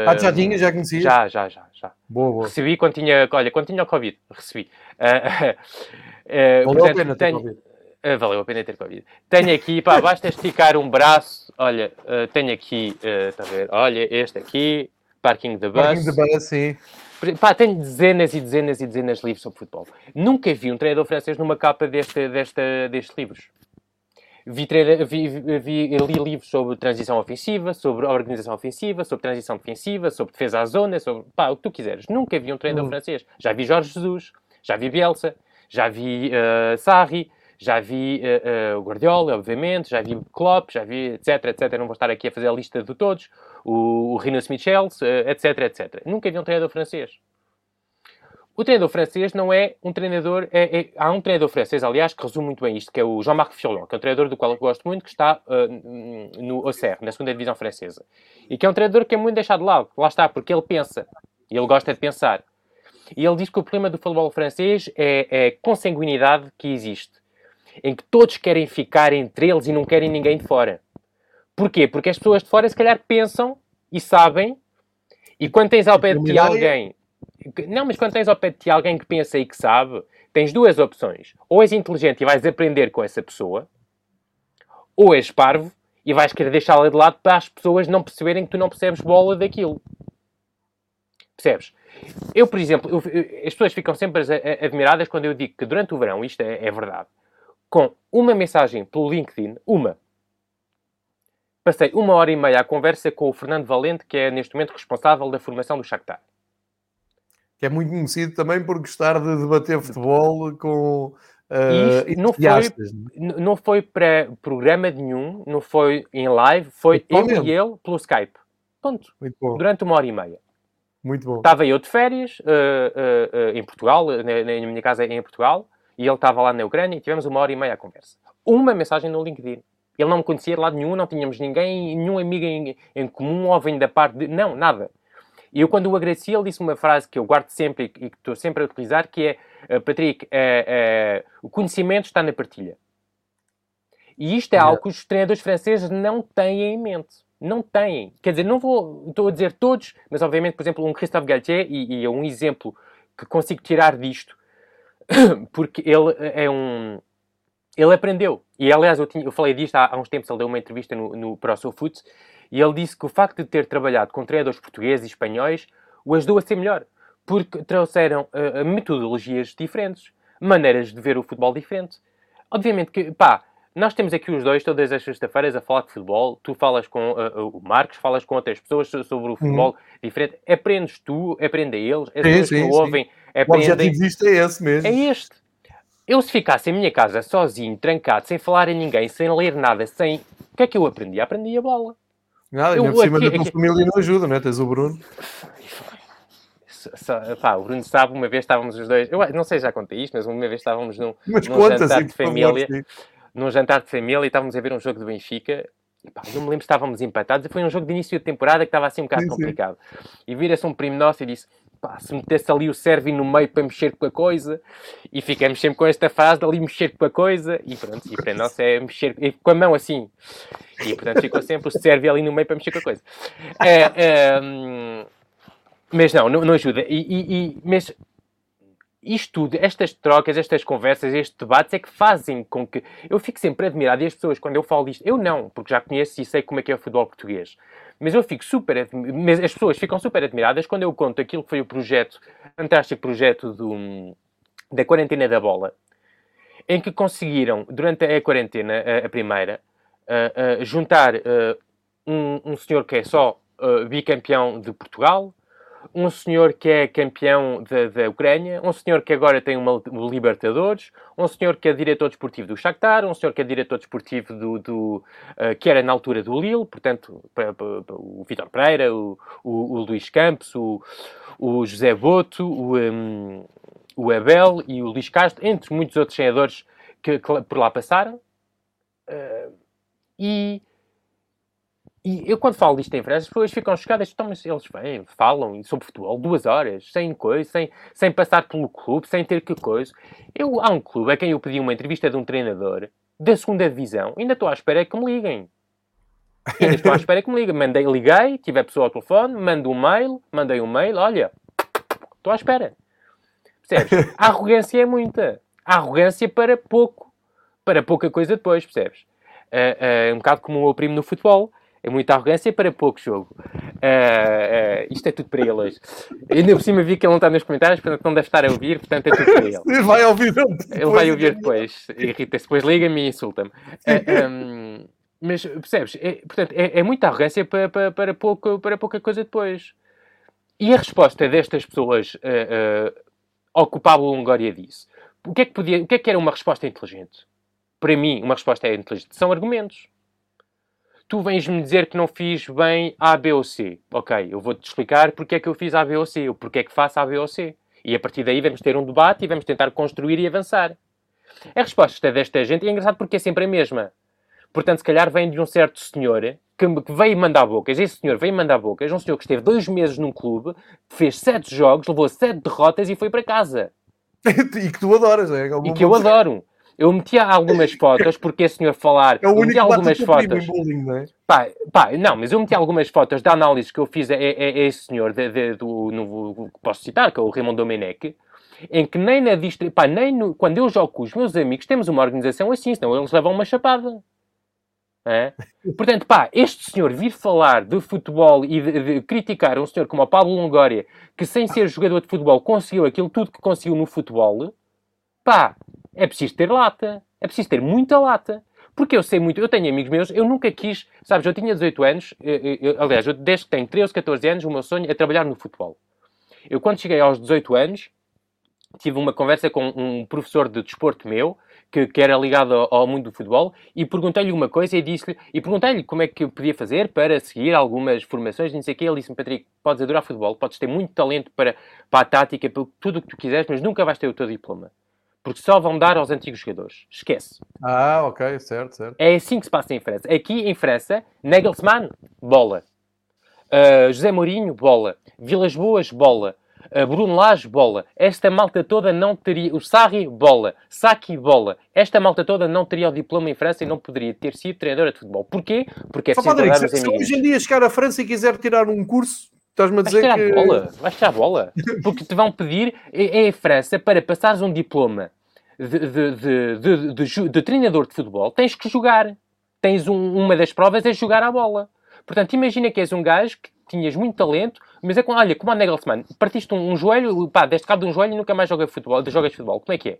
ah, já tinha? Já conhecia? Já, já, já. já. Boa, boa. Recebi quando tinha, olha, quando tinha o Covid, recebi. Valeu a pena ter tenho, Covid. Uh, valeu a pena ter Covid. Tenho aqui, pá, basta esticar um braço. Olha, uh, tenho aqui, uh, está a ver? Olha, este aqui, Parking the Bus. Parking the Bus, sim. Pá, tenho dezenas e dezenas e dezenas de livros sobre futebol. Nunca vi um treinador francês numa capa deste, desta, destes livros. Vi, vi, vi, li livros sobre transição ofensiva, sobre organização ofensiva, sobre transição defensiva, sobre defesa à zona, sobre pá, o que tu quiseres. Nunca vi um treinador hum. francês. Já vi Jorge Jesus, já vi Bielsa, já vi uh, Sarri, já vi uh, uh, Guardiola, obviamente, já vi Klopp, já vi etc, etc. Não vou estar aqui a fazer a lista de todos. O, o Rinus Michels, uh, etc, etc. Nunca vi um treinador francês. O treinador francês não é um treinador... É, é, há um treinador francês, aliás, que resume muito bem isto, que é o Jean-Marc Furlan, que é um treinador do qual eu gosto muito, que está no Auxerre, na segunda divisão francesa. E que é um treinador que é muito deixado de lado. Lá está, porque ele pensa. E ele gosta de pensar. E ele diz que o problema do futebol francês é, é a consanguinidade que existe em que todos querem ficar entre eles e não querem ninguém de fora. Porquê? Porque as pessoas de fora, se calhar, pensam e sabem, e quando tens ao pé de ti alguém. Não, mas quando tens ao pé de ti alguém que pensa e que sabe, tens duas opções. Ou és inteligente e vais aprender com essa pessoa, ou és parvo e vais querer deixá-la de lado para as pessoas não perceberem que tu não percebes bola daquilo. Percebes? Eu, por exemplo, eu, as pessoas ficam sempre admiradas quando eu digo que durante o verão, isto é, é verdade, com uma mensagem pelo LinkedIn, uma. Passei uma hora e meia à conversa com o Fernando Valente, que é neste momento responsável da formação do Shakhtar. Que é muito conhecido também por gostar de debater futebol com uh, não foi, é? não foi para programa nenhum, não foi em live, foi eu e ele pelo Skype. Ponto. Durante uma hora e meia. Muito bom. Estava eu de férias uh, uh, em Portugal, na, na, minha casa em Portugal, e ele estava lá na Ucrânia e tivemos uma hora e meia a conversa. Uma mensagem no LinkedIn. Ele não me conhecia de lado nenhum, não tínhamos ninguém, nenhum amigo em, em comum ou vem da parte de... Não, nada. E eu, quando o agradeci, ele disse uma frase que eu guardo sempre e que estou sempre a utilizar, que é, Patrick, o conhecimento está na partilha. E isto é algo que os treinadores franceses não têm em mente. Não têm. Quer dizer, não vou, estou a dizer todos, mas obviamente, por exemplo, um Christophe Galtier, e, e é um exemplo que consigo tirar disto, porque ele é um. Ele aprendeu. E aliás, eu, tinha, eu falei disto há, há, uns tempos, ele deu uma entrevista no, no, para o SoFoot, e ele disse que o facto de ter trabalhado com treinadores portugueses e espanhóis o ajudou a ser melhor. Porque trouxeram uh, metodologias diferentes, maneiras de ver o futebol diferente. Obviamente que, pá, nós temos aqui os dois todas as sextas-feiras a falar de futebol. Tu falas com uh, o Marcos, falas com outras pessoas sobre o futebol uhum. diferente. Aprendes tu, aprende eles, as pessoas que ouvem aprendem. O objetivo disto é esse mesmo. É este. Eu, se ficasse em minha casa sozinho, trancado, sem falar a ninguém, sem ler nada, sem. O que é que eu aprendi? Aprendi a bola. Nada, eu, ainda por cima aqui, da tua aqui... família não ajuda, não é? Tens o Bruno. Pá, o Bruno sabe, uma vez estávamos os dois, eu não sei já contei isto, mas uma vez estávamos num, mas num conta, jantar sim, de família. Favor, num jantar de família e estávamos a ver um jogo do Benfica. E, pá, não me lembro se estávamos empatados. E foi um jogo de início de temporada que estava assim um bocado sim, complicado. Sim. E vira-se um primo nosso e disse: pá, se metesse ali o Sérvio no meio para mexer com a coisa. E ficamos sempre com esta fase de ali mexer com a coisa. E pronto, e para nós é mexer com a mão assim. E portanto ficou sempre o Sérvio ali no meio para mexer com a coisa. É, é, mas não, não, não ajuda. E, e, e, mas isto tudo, estas trocas, estas conversas, estes debates é que fazem com que eu fico sempre admirado e as pessoas, quando eu falo disto, eu não, porque já conheço e sei como é que é o futebol português, mas eu fico super, mas as pessoas ficam super admiradas quando eu conto aquilo que foi o projeto, fantástico projeto do, da quarentena da bola, em que conseguiram, durante a quarentena, a, a primeira, uh, uh, juntar uh, um, um senhor que é só bicampeão de Portugal, um senhor que é campeão da, Ucrânia, um senhor que agora tem uma, um Libertadores, um senhor que é diretor desportivo do Shakhtar, um senhor que é diretor desportivo do, do uh, que era na altura do Lille, portanto, o Vitor Pereira, o, o, o, Luís Campos, o, o José Boto, o, um, o Abel e o Luís Castro, entre muitos outros treinadores que, que por lá passaram. Uh, e e eu, quando falo disto em França, as pessoas ficam chocadas. Então, mas eles vêm, falam sobre futebol duas horas, sem coisa, sem, sem passar pelo clube, sem ter que coisa. Eu, há um clube a quem eu pedi uma entrevista de um treinador da segunda divisão. Ainda estou à espera que me liguem. Ainda estou à espera que me liguem. Mandei, liguei, tive a pessoa ao telefone, mando um mail, mandei um mail, olha, estou à espera. Percebes? A arrogância é muita. A arrogância para pouco. Para pouca coisa depois, percebes? Uh, uh, um bocado como o meu primo no futebol é muita arrogância para pouco jogo. Uh, uh, isto é tudo para ele hoje. Ainda por cima vi que ele não está nos comentários, portanto não deve estar a ouvir, portanto é tudo para ele. Ele vai ouvir depois. Ele vai ouvir depois. Irrita-se, depois liga-me e insulta-me. Uh, eh, um, mas percebes? É, portanto, é, é, muita arrogância para, para, para, pouco, para pouca coisa depois. E a resposta destas pessoas uh, ao que o Pablo Longoria disse, o que, é que podia, o que é que era uma resposta inteligente? Para mim, uma resposta é inteligente. São argumentos tu vens-me dizer que não fiz bem A, B ou C. Ok, eu vou-te explicar porque é que eu fiz A, B ou C, ou porque é que faço A, B ou C. E a partir daí vamos ter um debate e vamos tentar construir e avançar. A resposta desta gente é engraçado porque é sempre a mesma. Portanto, se calhar vem de um certo senhor que veio mandar bocas. Esse senhor veio mandar bocas. Um senhor que esteve dois meses num clube, fez sete jogos, levou sete derrotas e foi para casa. e que tu adoras, é? é e que eu adoro. Eu metia algumas fotos, porque esse senhor falar. É o único metia algumas fotos. Bullying, não é? Pá, pá, não, mas eu meti algumas fotos da análise que eu fiz a, a, a esse senhor, de, de, do, no, posso citar, que é o Raymond Domenech, em que nem na distribuição, pá, nem no, quando eu jogo com os meus amigos, temos uma organização assim, senão eles levam uma chapada. É? Portanto, pá, este senhor vir falar de futebol e de, de, criticar um senhor como o Pablo Longoria, que sem ser jogador de futebol conseguiu aquilo tudo que conseguiu no futebol, pá, é preciso ter lata. É preciso ter muita lata. Porque eu sei muito, eu tenho amigos meus, eu nunca quis, sabes, eu tinha 18 anos, eu, eu, aliás, eu, desde que tenho 13, 14 anos, o meu sonho é trabalhar no futebol. Eu, quando cheguei aos 18 anos, tive uma conversa com um professor de desporto meu, que, que era ligado ao, ao, mundo do futebol, e perguntei-lhe uma coisa e disse-lhe, e perguntei-lhe como é que eu podia fazer para seguir algumas formações, não sei o quê. Ele disse-me, Patrick, podes adorar futebol, podes ter muito talento para, para a tática, para tudo o que tu quiseres, mas nunca vais ter o teu diploma. Porque só vão dar aos antigos jogadores. Esquece. Ah, ok, certo, certo. É assim que se passa em França. Aqui em França, Nagelsmann, bola. Uh, José Mourinho, bola. Vilas Boas, bola. Uh, Bruno Lage, bola. Esta malta toda não teria... O Sarri, bola. Saki, bola. Esta malta toda não teria o diploma em França e não poderia ter sido treinadora de futebol. Porquê? Porque é preciso Padre, se, se hoje em dia chegar à França e quiser tirar um curso, Estás-me a dizer vais que... bola, vais tirar a bola. Porque te vão pedir, é, é a França, para passares um diploma de, de, de, de, de treinador de futebol, tens que jogar. Tens um, uma das provas é jogar a bola. Portanto, imagina que és um gajo que tinhas muito talento, mas é com, olha, como a Nagelsmann, partiste um, um joelho, pá, deste cabo de um joelho e nunca mais joga futebol, jogas futebol. Como é que é?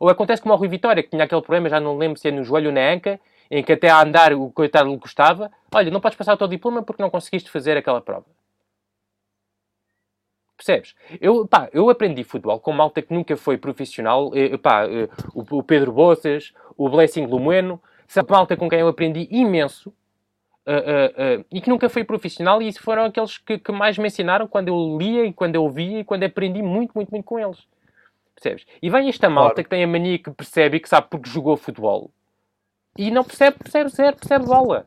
Ou acontece como o Rui Vitória, que tinha aquele problema, já não lembro se é no joelho ou na anca, em que até a andar o coitado lhe custava. Olha, não podes passar o teu diploma porque não conseguiste fazer aquela prova. Percebes? Eu, pá, eu aprendi futebol com malta que nunca foi profissional. Eh, pá, eh, o, Pedro Boças, o Blessing Lumoeno. Sabe, malta com quem eu aprendi imenso. Uh, uh, uh, e que nunca foi profissional. E foram aqueles que, que, mais me ensinaram quando eu lia e quando eu via e quando aprendi muito, muito, muito com eles. Percebes? E vem esta malta claro. que tem a mania que percebe e que sabe porque jogou futebol. E não percebe, percebe zero, percebe bola.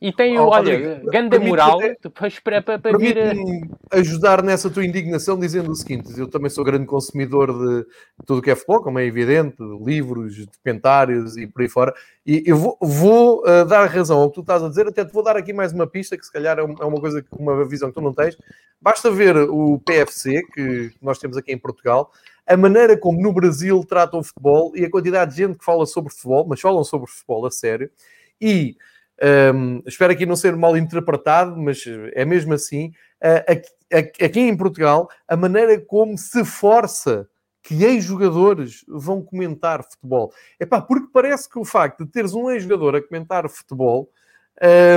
E tem, oh, olha, grande moral depois para, para, para vir a... ajudar nessa tua indignação dizendo o seguinte, eu também sou grande consumidor de tudo que é futebol, como é evidente, de livros, documentários e por aí fora, e eu vou, vou uh, dar razão ao que tu estás a dizer, até te vou dar aqui mais uma pista, que se calhar é, é uma coisa, uma visão que tu não tens, basta ver o PFC, que nós temos aqui em Portugal, a maneira como no Brasil tratam o futebol e a quantidade de gente que fala sobre futebol, mas falam sobre futebol a sério, e um, espero aqui não ser mal interpretado, mas é mesmo assim. Uh, aqui em Portugal, a maneira como se força que ex-jogadores vão comentar futebol. É pá, porque parece que o facto de teres um ex-jogador a comentar futebol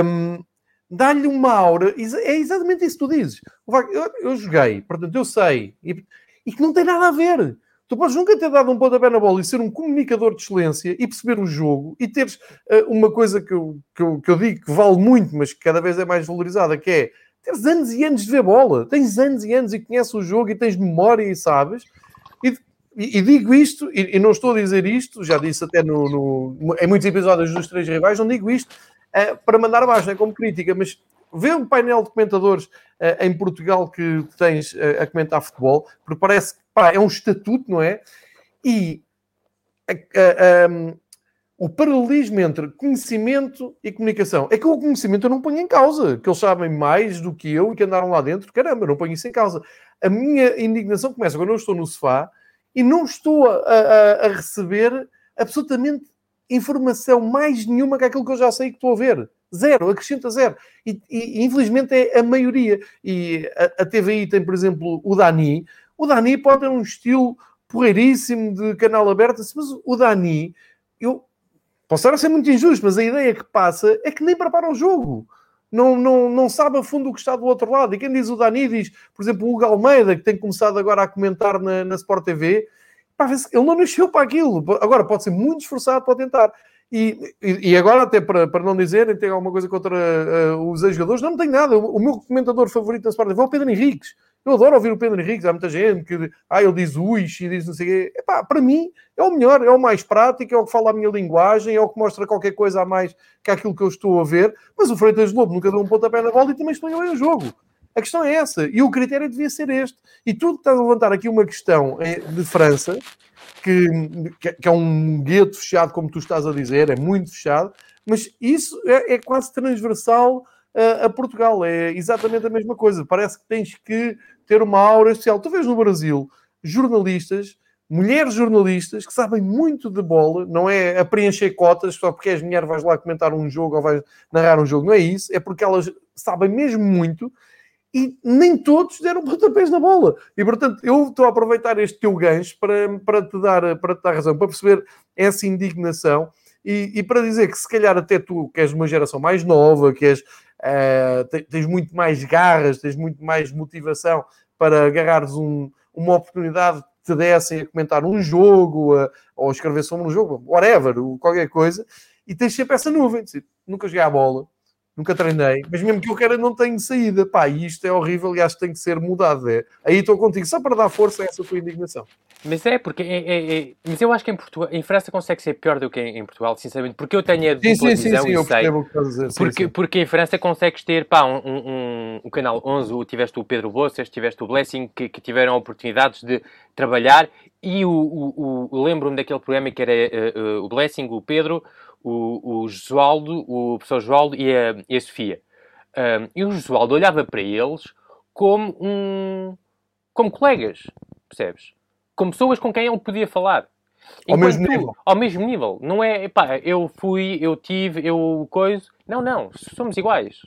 um, dá-lhe uma aura. É exatamente isso que tu dizes. Eu, eu joguei, portanto, eu sei, e, e que não tem nada a ver. Tu podes nunca ter dado um pontapé na bola e ser um comunicador de excelência e perceber o jogo e teres uh, uma coisa que eu, que, eu, que eu digo que vale muito, mas que cada vez é mais valorizada, que é teres anos e anos de ver bola. Tens anos e anos e conheces o jogo e tens memória e sabes. E, e, e digo isto, e, e, não estou a dizer isto, já disse até no, no em muitos episódios dos Três Rivais, não digo isto uh, para mandar abaixo, é como crítica, mas vê um painel de comentadores uh, em Portugal que tens uh, a comentar futebol, porque parece que pá, é um estatuto, não é? E um, o paralelismo entre conhecimento e comunicação é que o conhecimento eu não ponho em causa, que eles sabem mais do que eu e que andaram lá dentro, caramba, não ponho isso em causa. A minha indignação começa quando eu estou no sofá e não estou a, a, a receber absolutamente informação mais nenhuma que aquilo que eu já sei que estou a ver. Zero, acrescenta zero. E, e infelizmente é a maioria. E a, a, TVI tem, por exemplo, o Dani. O Dani pode ter um estilo porreiríssimo de canal aberto, mas o Dani, eu posso estar a ser muito injusto, mas a ideia que passa é que nem prepara o jogo. Não, não, não sabe a fundo o que está do outro lado. E quem diz o Dani diz, por exemplo, o Hugo Almeida, que tem começado agora a comentar na, na Sport TV, pá, ele não nasceu para aquilo. Agora pode ser muito esforçado para tentar. E, e, agora, até para, para não dizerem, tem alguma coisa contra uh, os ex-jogadores, não, não tenho nada. O, o, meu comentador favorito da Sport TV é o Pedro Henriques. Eu adoro ouvir o Pedro Henriques. Há muita gente que ah, ele diz uis e diz não sei o quê. Epá, para mim é o melhor, é o mais prático, é o que fala a minha linguagem, é o que mostra qualquer coisa a mais que aquilo que eu estou a ver. Mas o Freitas Lobo nunca deu um pontapé na bola e também explica bem o jogo. A questão é essa. E o critério devia ser este. E tu estás a levantar aqui uma questão eh, de França que, que é um gueto fechado, como tu estás a dizer, é muito fechado, mas isso é, é quase transversal a, a, Portugal, é exatamente a mesma coisa. Parece que tens que ter uma aura especial. Tu vês no Brasil jornalistas, mulheres jornalistas que sabem muito de bola, não é a preencher cotas só porque és mulher vais lá comentar um jogo ou vais narrar um jogo, não é isso, é porque elas sabem mesmo muito e nem todos deram pontapés na bola. E portanto, eu estou a aproveitar este teu gancho para, para, te, dar, para te dar razão, para perceber essa indignação e, e para dizer que se calhar até tu, que és uma geração mais nova, que és, uh, tens muito mais garras, tens muito mais motivação para agarrares um, uma oportunidade te dessem a comentar um jogo a, ou escrever sobre um jogo, whatever, qualquer coisa, e tens sempre essa nuvem. Nunca joguei a bola, nunca treinei, mas mesmo que eu queira, não tenho saída. Pá, e isto é horrível e acho que tem que ser mudado. É. Aí estou contigo, só para dar força a essa tua indignação. Mas é, porque é, é, é, mas eu acho que em Portugal, em França consegue ser pior do que em, Portugal, sinceramente, porque eu tenho a dupla sim, sim, visão sim, sim, e eu sei. o que dizer. Sim, porque, sim. porque em França consegues ter, pá, um, um, um canal 11, tiveste o Pedro Boças, tiveste o Blessing, que, que tiveram oportunidades de trabalhar, e o, o, o lembro-me daquele programa que era uh, uh, o Blessing, o Pedro, o, o Josualdo, o professor Josualdo e a, e a Sofia. Um, e o Josualdo olhava para eles como um... como colegas, percebes? Como pessoas com quem ele podia falar. Ao mesmo nível. Ao mesmo nível. Não é, pá, eu fui, eu tive, eu coisa. Não, não. Somos iguais.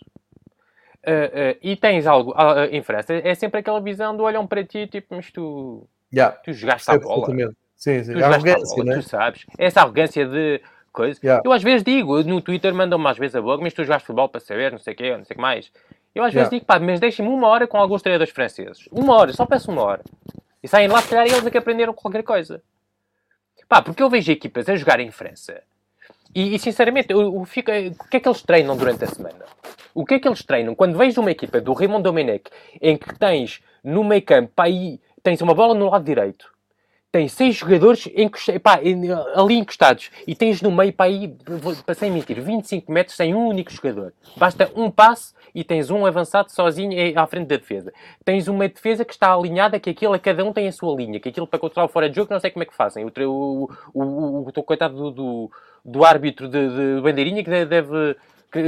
Ah, ah, e tens algo ah, em França. É sempre aquela visão do olham para ti, tipo, mas tu, Yeah, tu jogaste a bola. Sim, sim. Tu a arrogância, bola, né? tu sabes. Essa arrogância de coisa. Yeah. Eu às vezes digo, no Twitter mandam-me às vezes a boca, mas tu jogaste futebol para saber, não sei o quê, não sei o que mais. Eu às vezes Yeah. digo, pá, mas deixem-me uma hora com alguns treinadores franceses. Uma hora, só peço uma hora. E saem lá, se calhar, eles é que aprenderam qualquer coisa. Pá, porque eu vejo equipas a jogar em França. E, e, sinceramente, eu, eu fico, o que é que eles treinam durante a semana? O que é que eles treinam? Quando vejo uma equipa do Raymond Domenech, em que tens no meio campo, aí, tens uma bola no lado direito, tens seis jogadores encost- pá, ali encostados e tens no meio, para aí, para sem mentir, 25 metros sem um único jogador. Basta um passe e tens um avançado sozinho eh, à frente da defesa. Tens uma defesa que está alinhada, que aquilo, cada um tem a sua linha, que aquilo para controlar o fora de jogo, não sei como é que fazem. O, o, o, o, coitado do, do, do árbitro de, de bandeirinha que deve, que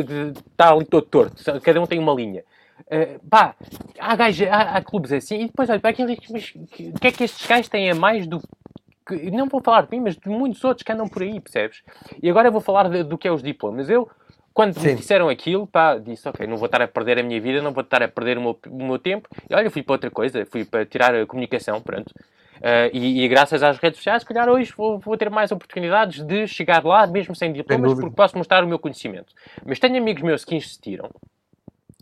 está ali todo torto. Cada um tem uma linha. Uh, pá, há, gajos, há, há clubes assim, e depois olha para aquilo mas que- o que é que estes gajos têm a mais do que. Não vou falar de mim, mas de muitos outros que andam por aí, percebes? E agora eu vou falar de- do que é os diplomas. Eu, quando me Sim. disseram aquilo, pá, disse, ok, não vou estar a perder a minha vida, não vou estar a perder o meu, o meu tempo. E olha, fui para outra coisa, fui para tirar a comunicação, pronto. Uh, e, e graças às redes sociais, se calhar hoje vou, vou ter mais oportunidades de chegar lá, mesmo sem diplomas, dúvida. porque posso mostrar o meu conhecimento. Mas tenho amigos meus que insistiram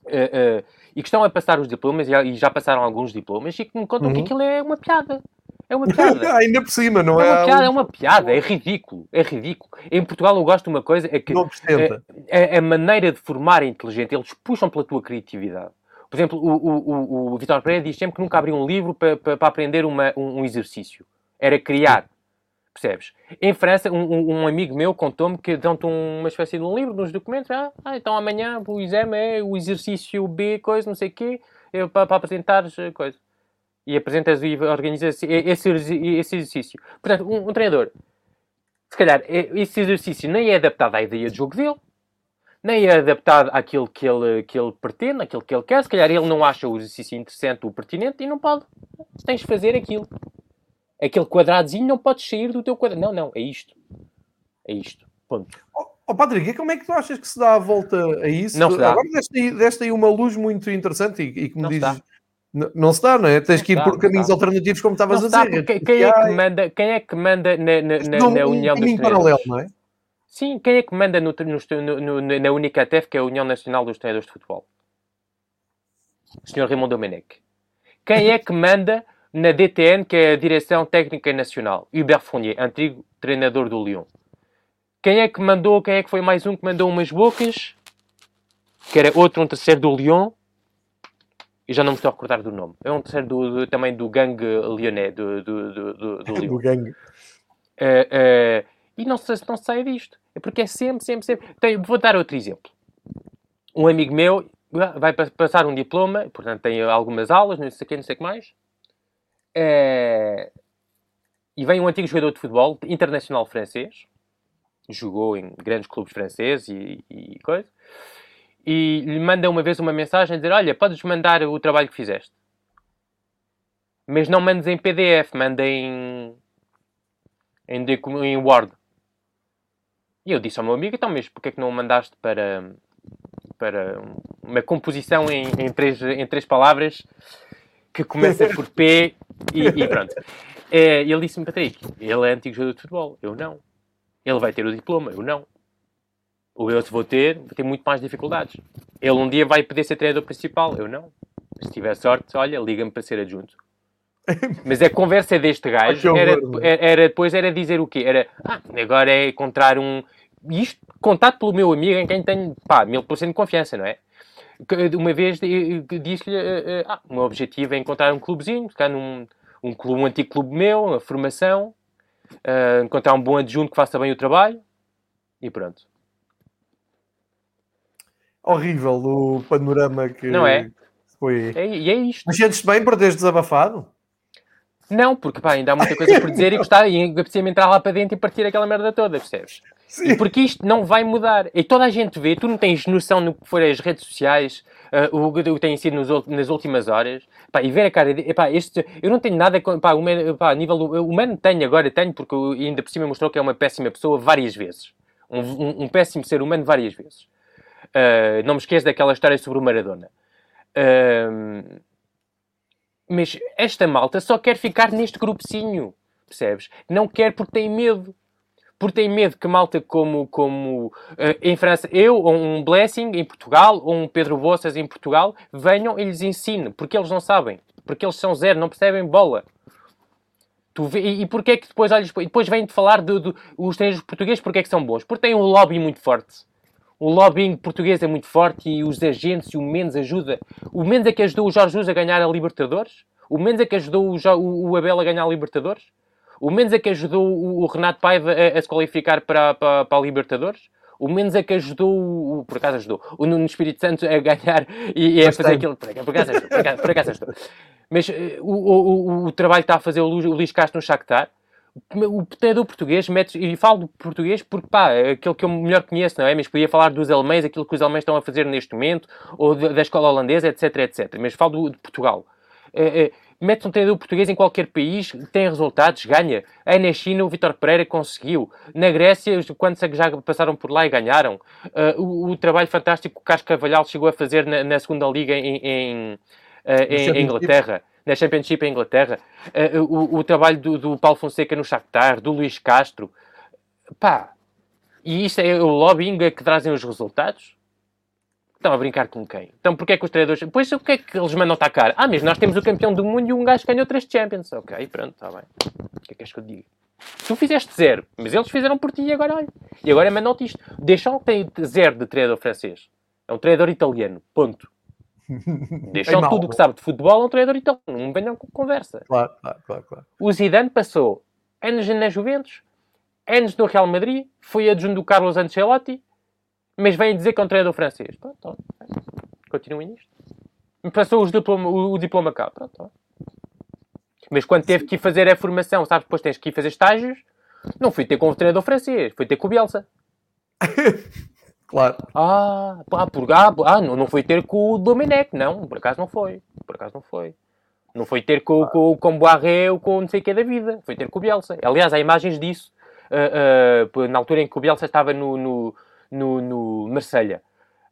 eh, eh, e que estão a passar os diplomas e já- passaram alguns diplomas e que me contam que Uhum. aquilo é uma piada. É uma piada. Ainda por cima, não É é? uma piada, é uma piada, é ridículo, é ridículo. Em Portugal eu gosto de uma coisa, é que acrescenta. a, a maneira de formar é inteligente, eles puxam pela tua criatividade. Por exemplo, o, o, o, o Vitor Pereira diz sempre que nunca abriu um livro para, para, para aprender uma- um, um exercício. Era criar. Percebes? Em França, um, um- amigo meu contou-me que dão-te uma espécie de um livro, nos documentos. Ah, ah, então amanhã o exame é o exercício B, coisa, não sei o quê, é para, para apresentares eh, coisa. E apresentas e organizas esse, esse exercício. Portanto, um, um treinador, se calhar, é- esse exercício nem é adaptado à ideia de jogo dele, nem é adaptado àquilo que ele, que ele pretende, àquilo que ele quer. Se calhar ele não acha o exercício interessante ou pertinente e não pode. Tens de fazer aquilo. Aquele quadradozinho não podes sair do teu quadrado. Não, não, é isto. É isto. Ponto. Ó oh, Patrick, e como é que tu achas que se dá a volta a isso? Não se dá. Agora deste aí, deste aí uma luz muito interessante e, e que me Não dizes. dá. N- Não se dá, não é? Tens Não que ir dá, por não caminhos dá. alternativos, como estavas Não a dizer. quem, é que manda, quem é que manda na, na, na, dão na um União dos caminho Treinadores? paralelo, não é? Sim, quem é que manda no, no, no, na Unicatef, que é a União Nacional dos Treinadores de Futebol? O Sr. Raymond Domenech. Quem é que manda na DTN, que é a Direção Técnica Nacional? Hubert Fournier, antigo treinador do Lyon. Quem é que mandou, quem é que foi mais um que mandou umas bocas? Que era outro, um terceiro do Lyon. E já não me estou a recordar do nome. É um terceiro do, do- também do gangue lyonnais, do, do, do, do, Lyon. Do gangue. Eh, eh, e não se, não se sai disto. É porque é sempre, sempre, sempre. Tem- vou dar outro exemplo. Um amigo meu vai pa- passar um diploma, portanto tem algumas aulas, não sei o que, não sei o que mais. Eh, e vem um antigo jogador de futebol internacional francês, jogou em grandes clubes franceses e, e coisa, e lhe manda uma vez uma mensagem a dizer: Olha, podes mandar o trabalho que fizeste, mas não mandes em PDF, manda em, em, em Word. E eu disse ao meu amigo, então, mas porquê é que não o mandaste para, para uma composição em, em, três, em três palavras que começa por P e, e pronto. É, ele disse-me, Patrick, ele é antigo jogador de futebol, eu não. Ele vai ter o diploma, eu não. Ou eu se vou ter, vou ter muito mais dificuldades. Ele um dia vai poder ser treinador principal, eu não. Se tiver sorte, olha, liga-me para ser adjunto. Mas a conversa deste gajo era, era, depois era dizer o quê? Era, ah, agora é encontrar um... Isto, contato pelo meu amigo em quem tenho, pá, mil por cento de confiança, não é? Uma vez disse-lhe, uh, ah, o meu objetivo é encontrar um clubezinho, ficar num um, clube, um antigo clube meu, uma formação, uh, encontrar um bom adjunto que faça bem o trabalho, e pronto. Horrível o panorama que não é? foi. É, e é isto. Mas sentes bem por teres desabafado? Não, porque pá, ainda há muita coisa por dizer e gostar, e precisa entrar lá para dentro e partir aquela merda toda, percebes? Sim. Porque isto não vai mudar. E toda a gente vê, tu não tens noção no que for as redes sociais, uh, o que tem sido nos, nas últimas horas, pá, e ver a cara de, pá, este, eu não tenho nada, pá, o pá, a nível, humano tenho agora, tenho, porque ainda por cima mostrou que é uma péssima pessoa várias vezes. Um, um, um péssimo ser humano várias vezes. Uh, não me esqueço daquela história sobre o Maradona. Uh, mas esta malta só quer ficar neste grupezinho, percebes? Não quer porque tem medo. Porque tem medo que malta como, como uh, em França, eu, ou um Blessing em Portugal, ou um Pedro Bossas em Portugal, venham e lhes ensine. Porque eles não sabem. Porque eles são zero, não percebem bola. Tu vê, e, e porquê é que depois, olhas, depois vêm-te falar dos do, estrangeiros portugueses porque é que são bons? Porque têm um lobby muito forte. O lobbying português é muito forte e os agentes e o Mendes ajuda. O Mendes é que ajudou o Jorge Jesus a ganhar a Libertadores? O Mendes é que ajudou o, o Abel a ganhar a Libertadores? O Mendes é que ajudou o, o Renato Paiva a, a, se qualificar para, para, para a Libertadores? O Mendes é que ajudou, o, por acaso ajudou, o Nuno Espírito Santo a ganhar e, e a fazer aquilo. Por acaso ajudou, por acaso, por acaso ajudou. Mas uh, o, o, o, trabalho que está a fazer o Luís, o Luís Castro no Shakhtar o treinador português mete, e falo do português porque, pá, é aquele que eu melhor conheço, não é? Mas podia falar dos alemães, aquilo que os alemães estão a fazer neste momento, ou da escola holandesa, etc, etc. Mas falo de Portugal. É, é, mete um treinador português em qualquer país, tem resultados, ganha. Aí na China o Vitor Pereira conseguiu. Na Grécia, quantos é que já passaram por lá e ganharam? Uh, o, o, trabalho fantástico que o Carlos Cavalhal chegou a fazer na, na segunda liga em, em, uh, em, em Inglaterra na Championship em Inglaterra, uh, o, o, trabalho do, do, Paulo Fonseca no Shakhtar, do Luís Castro, pá, e isto é o lobbying que trazem os resultados? Estão a brincar com quem? Então porquê é que os treinadores... Pois o que é que eles mandam atacar? Ah, mas nós temos o campeão do mundo e um gajo ganhou três Champions. Ok, pronto, está bem. O que é que és que eu digo? Tu fizeste zero, mas eles fizeram por ti e agora olha. E agora é mandam-te isto. Deixam tem zero de treinador francês. É um treinador italiano. Ponto. Deixam é tudo o que sabe de futebol a um treinador italiano. Não venham com conversa. Claro, claro, claro, claro. O Zidane passou anos na Juventus, anos no Real Madrid, foi adjunto do Carlos Ancelotti, mas vem dizer que é um treinador francês. Pronto, continuem nisto. Passou os diploma, o, o, diploma cá. Pronto, mas quando teve que ir fazer a formação, sabes, depois tens que ir fazer estágios, não fui ter com o treinador francês, fui ter com o Bielsa. Claro. Ah, ah, por, ah, ah não, não foi ter com o Domenech, não, por acaso não foi. Por acaso não foi. Não foi ter com, ah. com, com Boarré ou com não sei o que da vida. Foi ter com o Bielsa. Aliás, há imagens disso. Uh, uh, na altura em que o Bielsa estava no, no, no, no Marselha.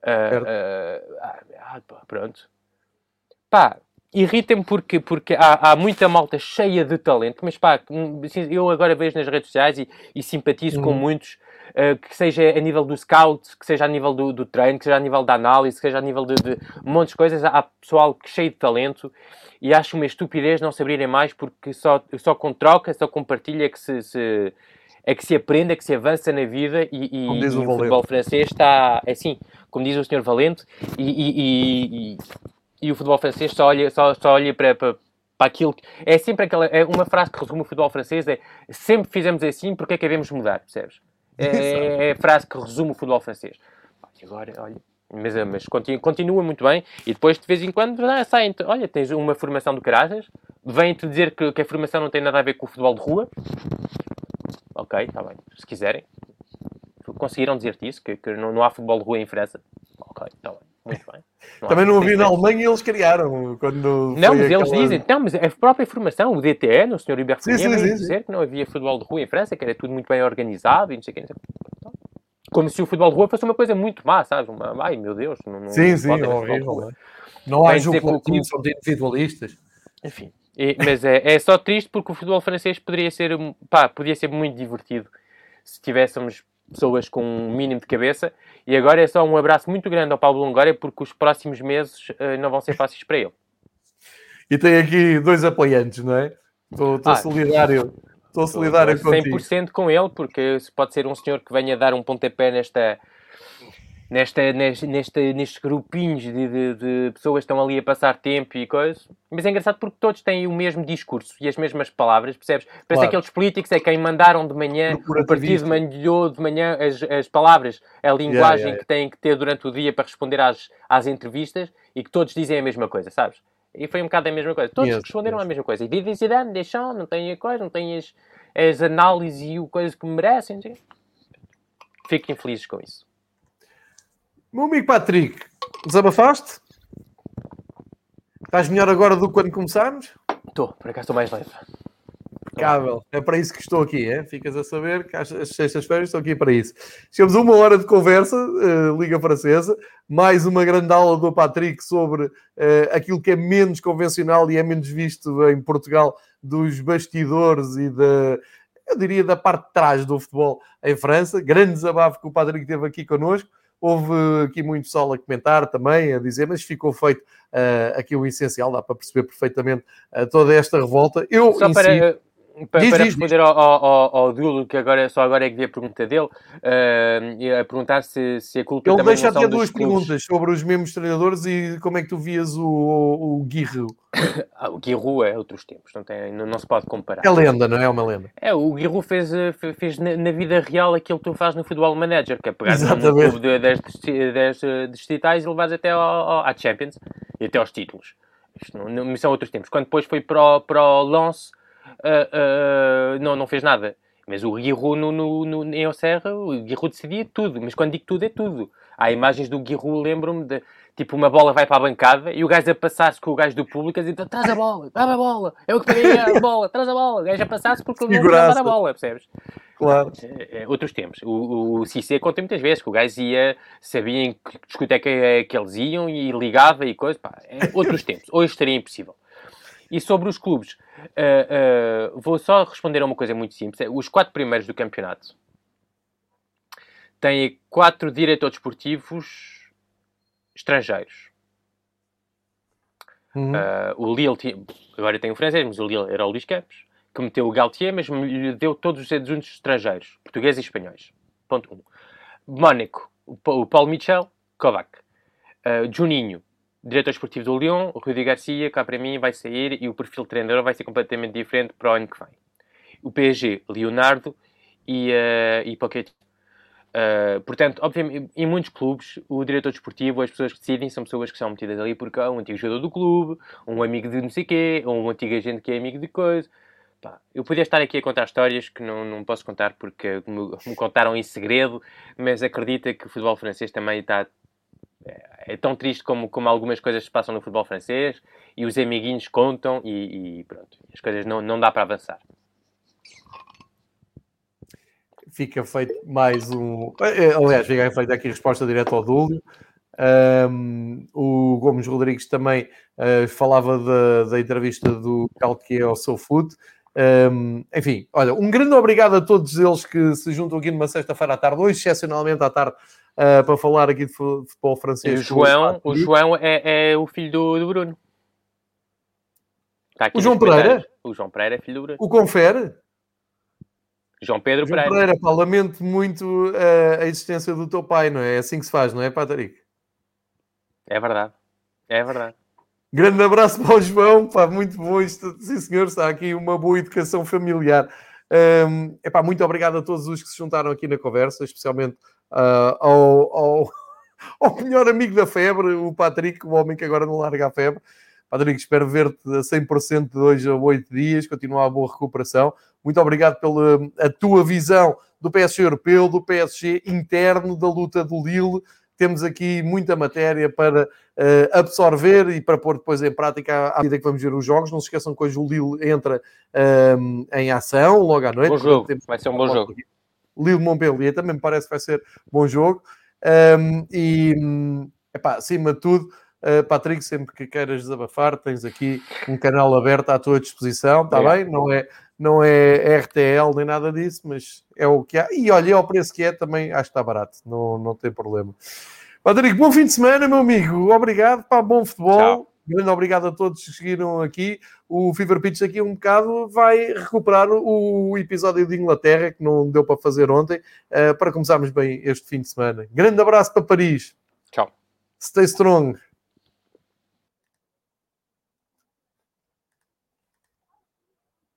Uh, ah, pronto. Pá, irrita-me porque, porque há, há, muita malta cheia de talento, mas pá, eu agora vejo nas redes sociais e, e simpatizo com uhum. muitos uh, que seja a nível do scout, que seja a nível do, do treino, que seja a nível da análise, que seja a nível de, de um monte de coisas. Há pessoal cheio de talento e acho uma estupidez não se abrirem mais porque só, só com troca, só com partilha que se, se é que se aprende, é que se avança na vida e, e, e o, o futebol francês está, é assim, como diz o senhor Valente, e, e, e, o futebol francês só olha, só, só olha para, para, para aquilo que... É sempre aquela... É uma frase que resume o futebol francês, é sempre fizemos assim, porque é que devemos mudar, percebes? É, é, a frase que resume o futebol francês. E agora, olha, mas, mas continua, continua, muito bem e depois de vez em quando ah, saem olha, tens uma formação do Carajas, vêm-te dizer que, que, a formação não tem nada a ver com o futebol de rua. Ok, está bem, se quiserem. Conseguiram dizer-te isso, que, que não, não, há futebol de rua em França. Ok, está bem. Muito bem. Não Também não ouvi na Alemanha e eles criaram. Quando não, mas eles dizem, não, mas a própria formação, o DTE, o Sr. Hubert Fournier, veio dizer que não havia futebol de rua em França, que era tudo muito bem organizado e não sei o que. Como se o futebol de rua fosse uma coisa muito má, sabes? Uma, ai meu Deus, não, não Sim, sim, horrível. Não há jogo coletivo, são de individualistas. Enfim, e, mas é, é só triste porque o futebol francês poderia ser, pá, podia ser muito divertido se tivéssemos pessoas com um mínimo de cabeça. E agora é só um abraço muito grande ao Paulo Longoria, porque os próximos meses uh, não vão ser fáceis para ele. e tem aqui dois apoiantes, não é? Estou ah, solidário. Estou solidário 100% contigo. com ele, porque pode ser um senhor que venha dar um pontapé nesta, nesta, neste, nestes grupinhos de, de, de, pessoas que estão ali a passar tempo e coisas. Mas é engraçado porque todos têm o mesmo discurso e as mesmas palavras, percebes? Parece claro. aqueles políticos é quem mandaram de manhã, o partido mandou de manhã as, as palavras, a linguagem yeah, yeah, yeah. que têm que ter durante o dia para responder às, às entrevistas e que todos dizem a mesma coisa, sabes? E foi um bocado a mesma coisa. Todos yes, responderam yes. a mesma coisa. E Didi Zidane, deixam, não têm a coisa, não têm as, as análises e o coisa que merecem. Fico infeliz com isso. Meu amigo Patrick, desabafaste? Estás melhor agora do que quando começámos? Estou, por acaso estou mais leve. Impecável. É para isso que estou aqui, é? Ficas a saber que as sextas-feiras estou aqui para isso. Chegamos a uma hora de conversa, uh, Liga Francesa, mais uma grande aula do Patrick sobre uh, aquilo que é menos convencional e é menos visto em Portugal dos bastidores e da, eu diria, da parte de trás do futebol em França. Grande desabafo que o Patrick teve aqui connosco. Houve aqui muito pessoal a comentar também, a dizer, mas ficou feito uh, aqui o essencial, dá para perceber perfeitamente uh, toda esta revolta. Eu, Só para, si... para, diz, para responder diz. ao, ao, ao Dulo, que agora, só agora é que vi a pergunta dele, uh, a perguntar se, se a culpa Ele deixa até duas clubes... perguntas sobre os mesmos treinadores e como é que tu vias o, o, o Guirro. Ah, o Guirro é outros tempos, não, tem, não, não, se pode comparar. É lenda, não é uma lenda? É, o Guirro fez, fez na, na, vida real aquilo que tu fazes no Futebol Manager, que é pegar no clube de, das, das, distritais e levares até ao, ao, à Champions e até aos títulos. Isto não, não, são outros tempos. Quando depois foi para o, para o Lance, uh, uh, não, não fez nada. Mas o Guirro no, no, no, em Serra, o Guirro decidia tudo. Mas quando digo tudo, é tudo. Há imagens do Guirro, lembro-me de tipo, uma bola vai para a bancada e o gajo a passar-se com o gajo do público a dizer traz a bola, dá a bola, eu que peguei a bola, traz a bola. O gajo a passar-se porque não dar a bola, percebes? Claro. É, é, outros tempos. O, o Cissé conta muitas vezes que o gajo ia, sabia em que discoteca é que eles iam e ligava e coisa. Pá, é, outros tempos. Hoje estaria impossível. E sobre os clubes, uh, uh, vou só responder a uma coisa muito simples. Os quatro primeiros do campeonato têm quatro diretores esportivos estrangeiros. Uhum. Uh, o Lille, tinha, agora tem o francês, mas o Lille era o Luís Campos, que meteu o Galtier, mas lhe deu todos os adjuntos estrangeiros, portugueses e espanhóis. Ponto 1. Um. Mónaco, o Paulo Michel, Kovac. Uh, Juninho, diretor esportivo do Lyon, o Rudi Garcia, cá para mim, vai sair e o perfil de treinador vai ser completamente diferente para o ano que vem. O PSG, Leonardo e, uh, e Pochettino. Uh, portanto, obviamente, em muitos clubes, o diretor desportivo, as pessoas que decidem, são pessoas que são metidas ali porque há um antigo jogador do clube, um amigo de não sei quê, ou um antigo agente que é amigo de coisa. Pá, eu podia estar aqui a contar histórias que não, não posso contar porque me, me contaram em segredo, mas acredita que o futebol francês também está. É, tão triste como, como algumas coisas se passam no futebol francês e os amiguinhos contam e, e pronto, as coisas não, não dá para avançar fica feito mais um. Eh, aliás, fica feita aqui a resposta direta ao Dúlio. Um, o Gomes Rodrigues também uh, falava da, da, entrevista do Calque ao seu foot. Um, enfim, olha, um grande obrigado a todos eles que se juntam aqui numa sexta-feira à tarde, hoje, excepcionalmente à tarde, uh, para falar aqui de futebol francês. E o João, o João é, é, o filho do, do Bruno. o João Pereira? O João Pereira é filho do Bruno. O Confere? João Pedro João Pereira. Pereira, pá, lamento muito uh, a existência do teu pai, não é? É assim que se faz, não é, Patrick? É verdade. É verdade. Grande abraço para o João, pá, muito bom isto. Sim, senhor, está aqui uma boa educação familiar. Um, epá, muito obrigado a todos os que se juntaram aqui na conversa, especialmente uh, ao, ao, ao melhor amigo da febre, o Patrick, o homem que agora não larga a febre. Patrick, espero ver-te a 100% de hoje a 8 dias, continuar a boa recuperação. Muito obrigado pela a tua visão do PSG europeu, do PSG interno, da luta do Lille. Temos aqui muita matéria para uh, absorver e para pôr depois em prática à medida que vamos ver os jogos. Não se esqueçam que hoje o Lille entra um, em ação logo à noite. Bom jogo. Vai ser um bom jogo. Lille Montpellier também me parece que vai ser bom jogo. Um, e, epá, acima de tudo, Uh, Patrick, sempre que queiras desabafar, tens aqui um canal aberto à tua disposição, está bem? Não é, não é RTL nem nada disso, mas é o que há. E olha, ao preço que é, também acho que está barato, não, não tem problema. Patrick, bom fim de semana, meu amigo. Obrigado, para bom futebol. Tchau. Grande obrigado a todos que seguiram aqui. O Fever Pitch daqui um bocado vai recuperar o episódio de Inglaterra, que não deu para fazer ontem, uh, para começarmos bem este fim de semana. Grande abraço para Paris. Tchau. Stay strong.